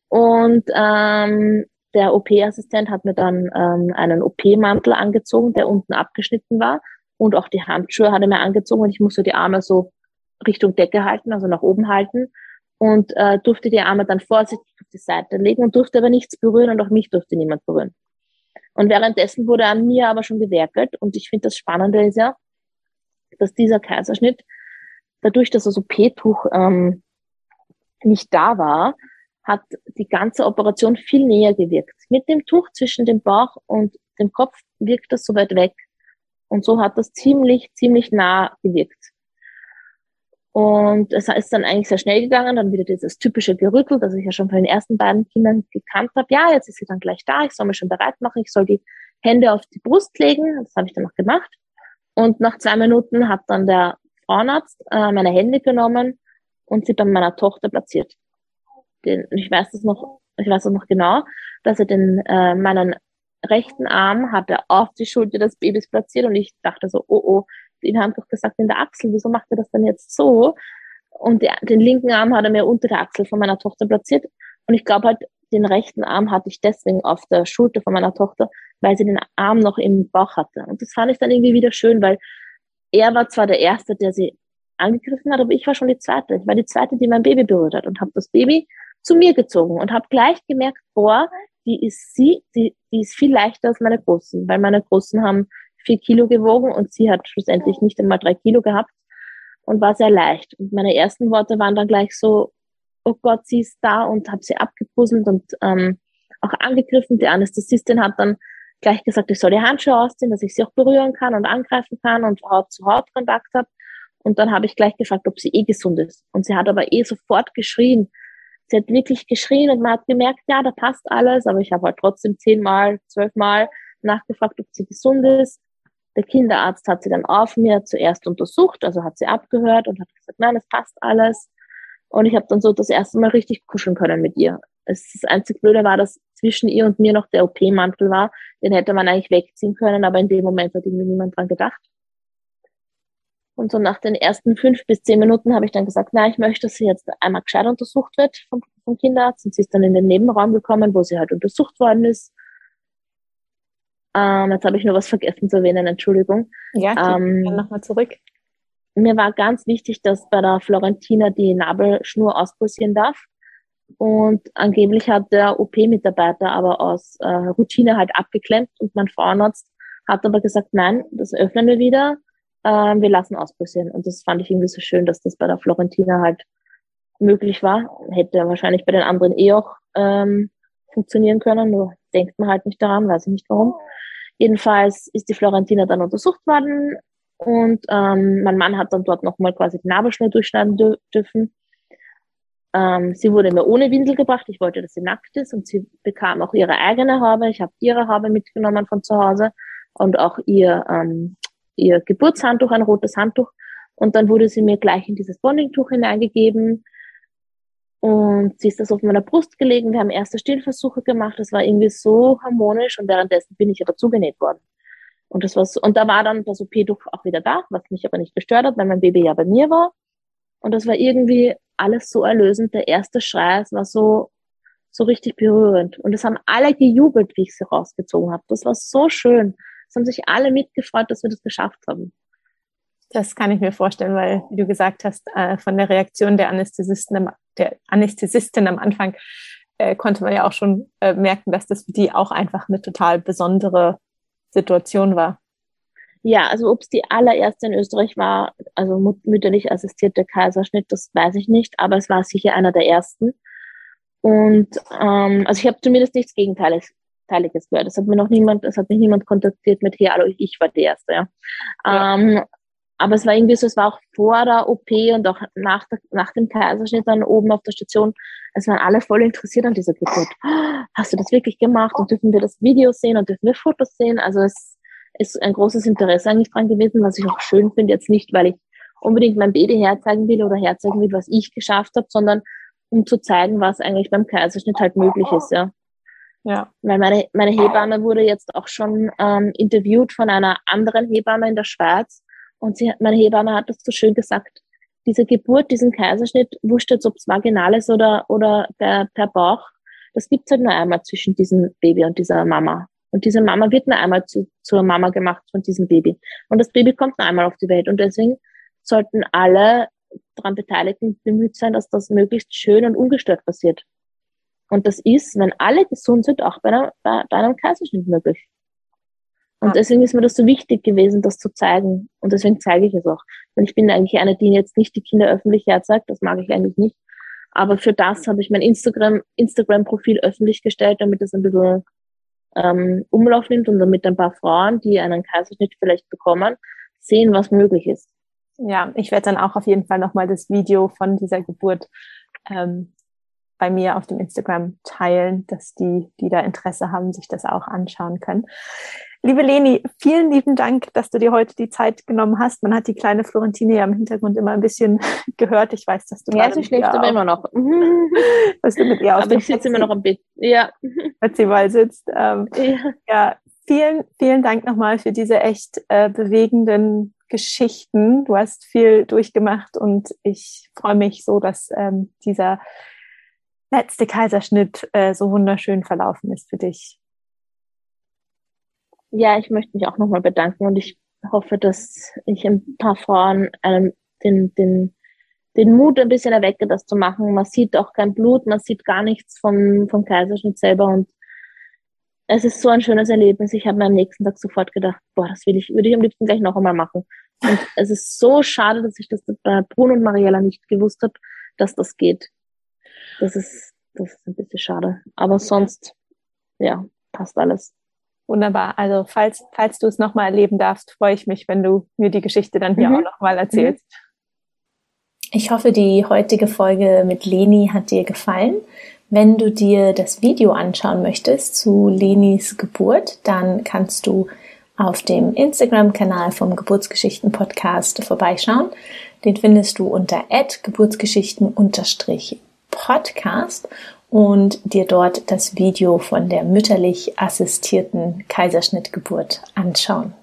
Und ähm, der OP-Assistent hat mir dann ähm, einen OP-Mantel angezogen, der unten abgeschnitten war. Und auch die Handschuhe hat er mir angezogen und ich musste die Arme so Richtung Decke halten, also nach oben halten und äh, durfte die Arme dann vorsichtig auf die Seite legen und durfte aber nichts berühren und auch mich durfte niemand berühren. Und währenddessen wurde an mir aber schon gewerkelt und ich finde das Spannende ist ja, dass dieser Kaiserschnitt, dadurch, dass das OP-Tuch ähm, nicht da war, hat die ganze Operation viel näher gewirkt. Mit dem Tuch zwischen dem Bauch und dem Kopf wirkt das so weit weg. Und so hat das ziemlich, ziemlich nah gewirkt. Und es ist dann eigentlich sehr schnell gegangen, dann wieder dieses typische Gerüttel, das ich ja schon von den ersten beiden Kindern gekannt habe. Ja, jetzt ist sie dann gleich da, ich soll mich schon bereit machen, ich soll die Hände auf die Brust legen. Das habe ich dann noch gemacht. Und nach zwei Minuten hat dann der Frauenarzt äh, meine Hände genommen und sie bei meiner Tochter platziert. Den, ich weiß das noch, ich weiß das noch genau, dass er den äh, meinen rechten Arm hat er auf die Schulter des Babys platziert und ich dachte so, oh oh, ihn haben doch gesagt in der Achsel, wieso macht er das denn jetzt so? Und der, den linken Arm hat er mir unter der Achsel von meiner Tochter platziert. Und ich glaube halt, den rechten Arm hatte ich deswegen auf der Schulter von meiner Tochter, weil sie den Arm noch im Bauch hatte. Und das fand ich dann irgendwie wieder schön, weil er war zwar der Erste, der sie angegriffen hat, aber ich war schon die Zweite. Ich war die Zweite, die mein Baby berührt hat und habe das Baby zu mir gezogen und habe gleich gemerkt, boah, die ist sie, die, die ist viel leichter als meine Großen, weil meine Großen haben vier Kilo gewogen und sie hat schlussendlich nicht einmal drei Kilo gehabt und war sehr leicht. Und meine ersten Worte waren dann gleich so, oh Gott, sie ist da und habe sie abgepuzzelt und ähm, auch angegriffen. Die Anästhesistin hat dann gleich gesagt, ich soll die Handschuhe ausziehen, dass ich sie auch berühren kann und angreifen kann und Haut-zu-Haut-Kontakt habe. Und dann habe ich gleich gefragt, ob sie eh gesund ist. Und sie hat aber eh sofort geschrien. Sie hat wirklich geschrien und man hat gemerkt, ja, da passt alles, aber ich habe halt trotzdem zehnmal, zwölfmal nachgefragt, ob sie gesund ist. Der Kinderarzt hat sie dann auf mir zuerst untersucht, also hat sie abgehört und hat gesagt, nein, es passt alles. Und ich habe dann so das erste Mal richtig kuscheln können mit ihr. Das einzig Blöde war, dass zwischen ihr und mir noch der OP-Mantel war. Den hätte man eigentlich wegziehen können, aber in dem Moment hat irgendwie niemand dran gedacht. Und so nach den ersten fünf bis zehn Minuten habe ich dann gesagt, na, ich möchte, dass sie jetzt einmal gescheit untersucht wird vom, vom Kinderarzt. Und sie ist dann in den Nebenraum gekommen, wo sie halt untersucht worden ist. Ähm, jetzt habe ich nur was vergessen zu erwähnen, Entschuldigung. Ja, ähm, nochmal zurück. Mir war ganz wichtig, dass bei der Florentina die Nabelschnur auspulsieren darf. Und angeblich hat der OP-Mitarbeiter aber aus äh, Routine halt abgeklemmt und mein Frauenarzt hat aber gesagt, nein, das öffnen wir wieder, äh, wir lassen auspulsieren. Und das fand ich irgendwie so schön, dass das bei der Florentina halt möglich war. Hätte wahrscheinlich bei den anderen eh auch ähm, funktionieren können, nur denkt man halt nicht daran, weiß ich nicht warum. Jedenfalls ist die Florentina dann untersucht worden und ähm, mein Mann hat dann dort nochmal quasi die Nabelschnur durchschneiden dürfen. Ähm, sie wurde mir ohne Windel gebracht. Ich wollte, dass sie nackt ist und sie bekam auch ihre eigene Haube. Ich habe ihre Haube mitgenommen von zu Hause und auch ihr, ähm, ihr Geburtshandtuch, ein rotes Handtuch. Und dann wurde sie mir gleich in dieses Bondingtuch hineingegeben. Und sie ist das auf meiner Brust gelegen. Wir haben erste Stillversuche gemacht. Das war irgendwie so harmonisch und währenddessen bin ich aber zugenäht worden. Und das war so, und da war dann das OP-Tuch auch wieder da, was mich aber nicht gestört hat, weil mein Baby ja bei mir war. Und das war irgendwie alles so erlösend. Der erste Schrei, es war so, so richtig berührend. Und es haben alle gejubelt, wie ich sie rausgezogen habe. Das war so schön. Es haben sich alle mitgefreut, dass wir das geschafft haben. Das kann ich mir vorstellen, weil, wie du gesagt hast, äh, von der Reaktion der Anästhesisten, der Anästhesistin am Anfang äh, konnte man ja auch schon äh, merken, dass das für die auch einfach eine total besondere Situation war. Ja, also ob es die allererste in Österreich war, also mütterlich assistierte Kaiserschnitt, das weiß ich nicht, aber es war sicher einer der ersten. Und ähm, also ich habe zumindest nichts Gegenteiliges gehört. Es hat mir noch niemand, es hat mich niemand kontaktiert mit, hey, hallo, ich war die Erste, ja. ja. Ähm, aber es war irgendwie so, es war auch vor der OP und auch nach, der, nach dem Kaiserschnitt dann oben auf der Station, es waren alle voll interessiert an dieser Geburt. Hast du das wirklich gemacht und dürfen wir das Video sehen und dürfen wir Fotos sehen? Also es ist ein großes Interesse eigentlich dran gewesen, was ich auch schön finde, jetzt nicht, weil ich unbedingt mein Baby herzeigen will oder herzeigen will, was ich geschafft habe, sondern um zu zeigen, was eigentlich beim Kaiserschnitt halt möglich ist, ja. Ja. Weil meine, meine Hebamme wurde jetzt auch schon ähm, interviewt von einer anderen Hebamme in der Schweiz und sie, meine Hebamme hat das so schön gesagt, diese Geburt, diesen Kaiserschnitt, wurscht jetzt, ob es vaginal ist oder, oder per, per Bauch, das gibt's halt nur einmal zwischen diesem Baby und dieser Mama. Und diese Mama wird nur einmal zu, zur Mama gemacht von diesem Baby. Und das Baby kommt nur einmal auf die Welt. Und deswegen sollten alle daran Beteiligten bemüht sein, dass das möglichst schön und ungestört passiert. Und das ist, wenn alle gesund sind, auch bei, einer, bei, bei einem Kaiserschnitt möglich. Und deswegen ist mir das so wichtig gewesen, das zu zeigen. Und deswegen zeige ich es auch. Und ich bin eigentlich eine, die jetzt nicht die Kinder öffentlich herzeigt. Das mag ich eigentlich nicht. Aber für das habe ich mein Instagram, Instagram-Profil öffentlich gestellt, damit es ein bisschen ähm, Umlauf nimmt und damit ein paar Frauen, die einen Kaiserschnitt vielleicht bekommen, sehen, was möglich ist. Ja, ich werde dann auch auf jeden Fall nochmal das Video von dieser Geburt ähm, bei mir auf dem Instagram teilen, dass die, die da Interesse haben, sich das auch anschauen können. Liebe Leni, vielen lieben Dank, dass du dir heute die Zeit genommen hast. Man hat die kleine Florentine ja im Hintergrund immer ein bisschen gehört. Ich weiß, dass du Ja, sie schläft aber immer noch. Was du mit ihr aus Aber ich sitze immer noch im Bett. Ja. Als sie mal sitzt. Ähm, ja. ja. vielen, vielen Dank nochmal für diese echt äh, bewegenden Geschichten. Du hast viel durchgemacht und ich freue mich so, dass ähm, dieser letzte Kaiserschnitt äh, so wunderschön verlaufen ist für dich. Ja, ich möchte mich auch nochmal bedanken und ich hoffe, dass ich ein paar Frauen ähm, den, den, den Mut ein bisschen erwecke, das zu machen. Man sieht auch kein Blut, man sieht gar nichts vom, vom Kaiserschnitt selber und es ist so ein schönes Erlebnis. Ich habe mir am nächsten Tag sofort gedacht, boah, das will ich, würde ich am liebsten gleich noch einmal machen. Und es ist so schade, dass ich das bei Bruno und Mariella nicht gewusst habe, dass das geht. Das ist, das ist ein bisschen schade. Aber sonst, ja, passt alles. Wunderbar. Also falls, falls du es nochmal erleben darfst, freue ich mich, wenn du mir die Geschichte dann hier mhm. auch nochmal erzählst. Ich hoffe, die heutige Folge mit Leni hat dir gefallen. Wenn du dir das Video anschauen möchtest zu Lenis Geburt, dann kannst du auf dem Instagram-Kanal vom Geburtsgeschichten-Podcast vorbeischauen. Den findest du unter Geburtsgeschichten-podcast und dir dort das Video von der mütterlich assistierten Kaiserschnittgeburt anschauen.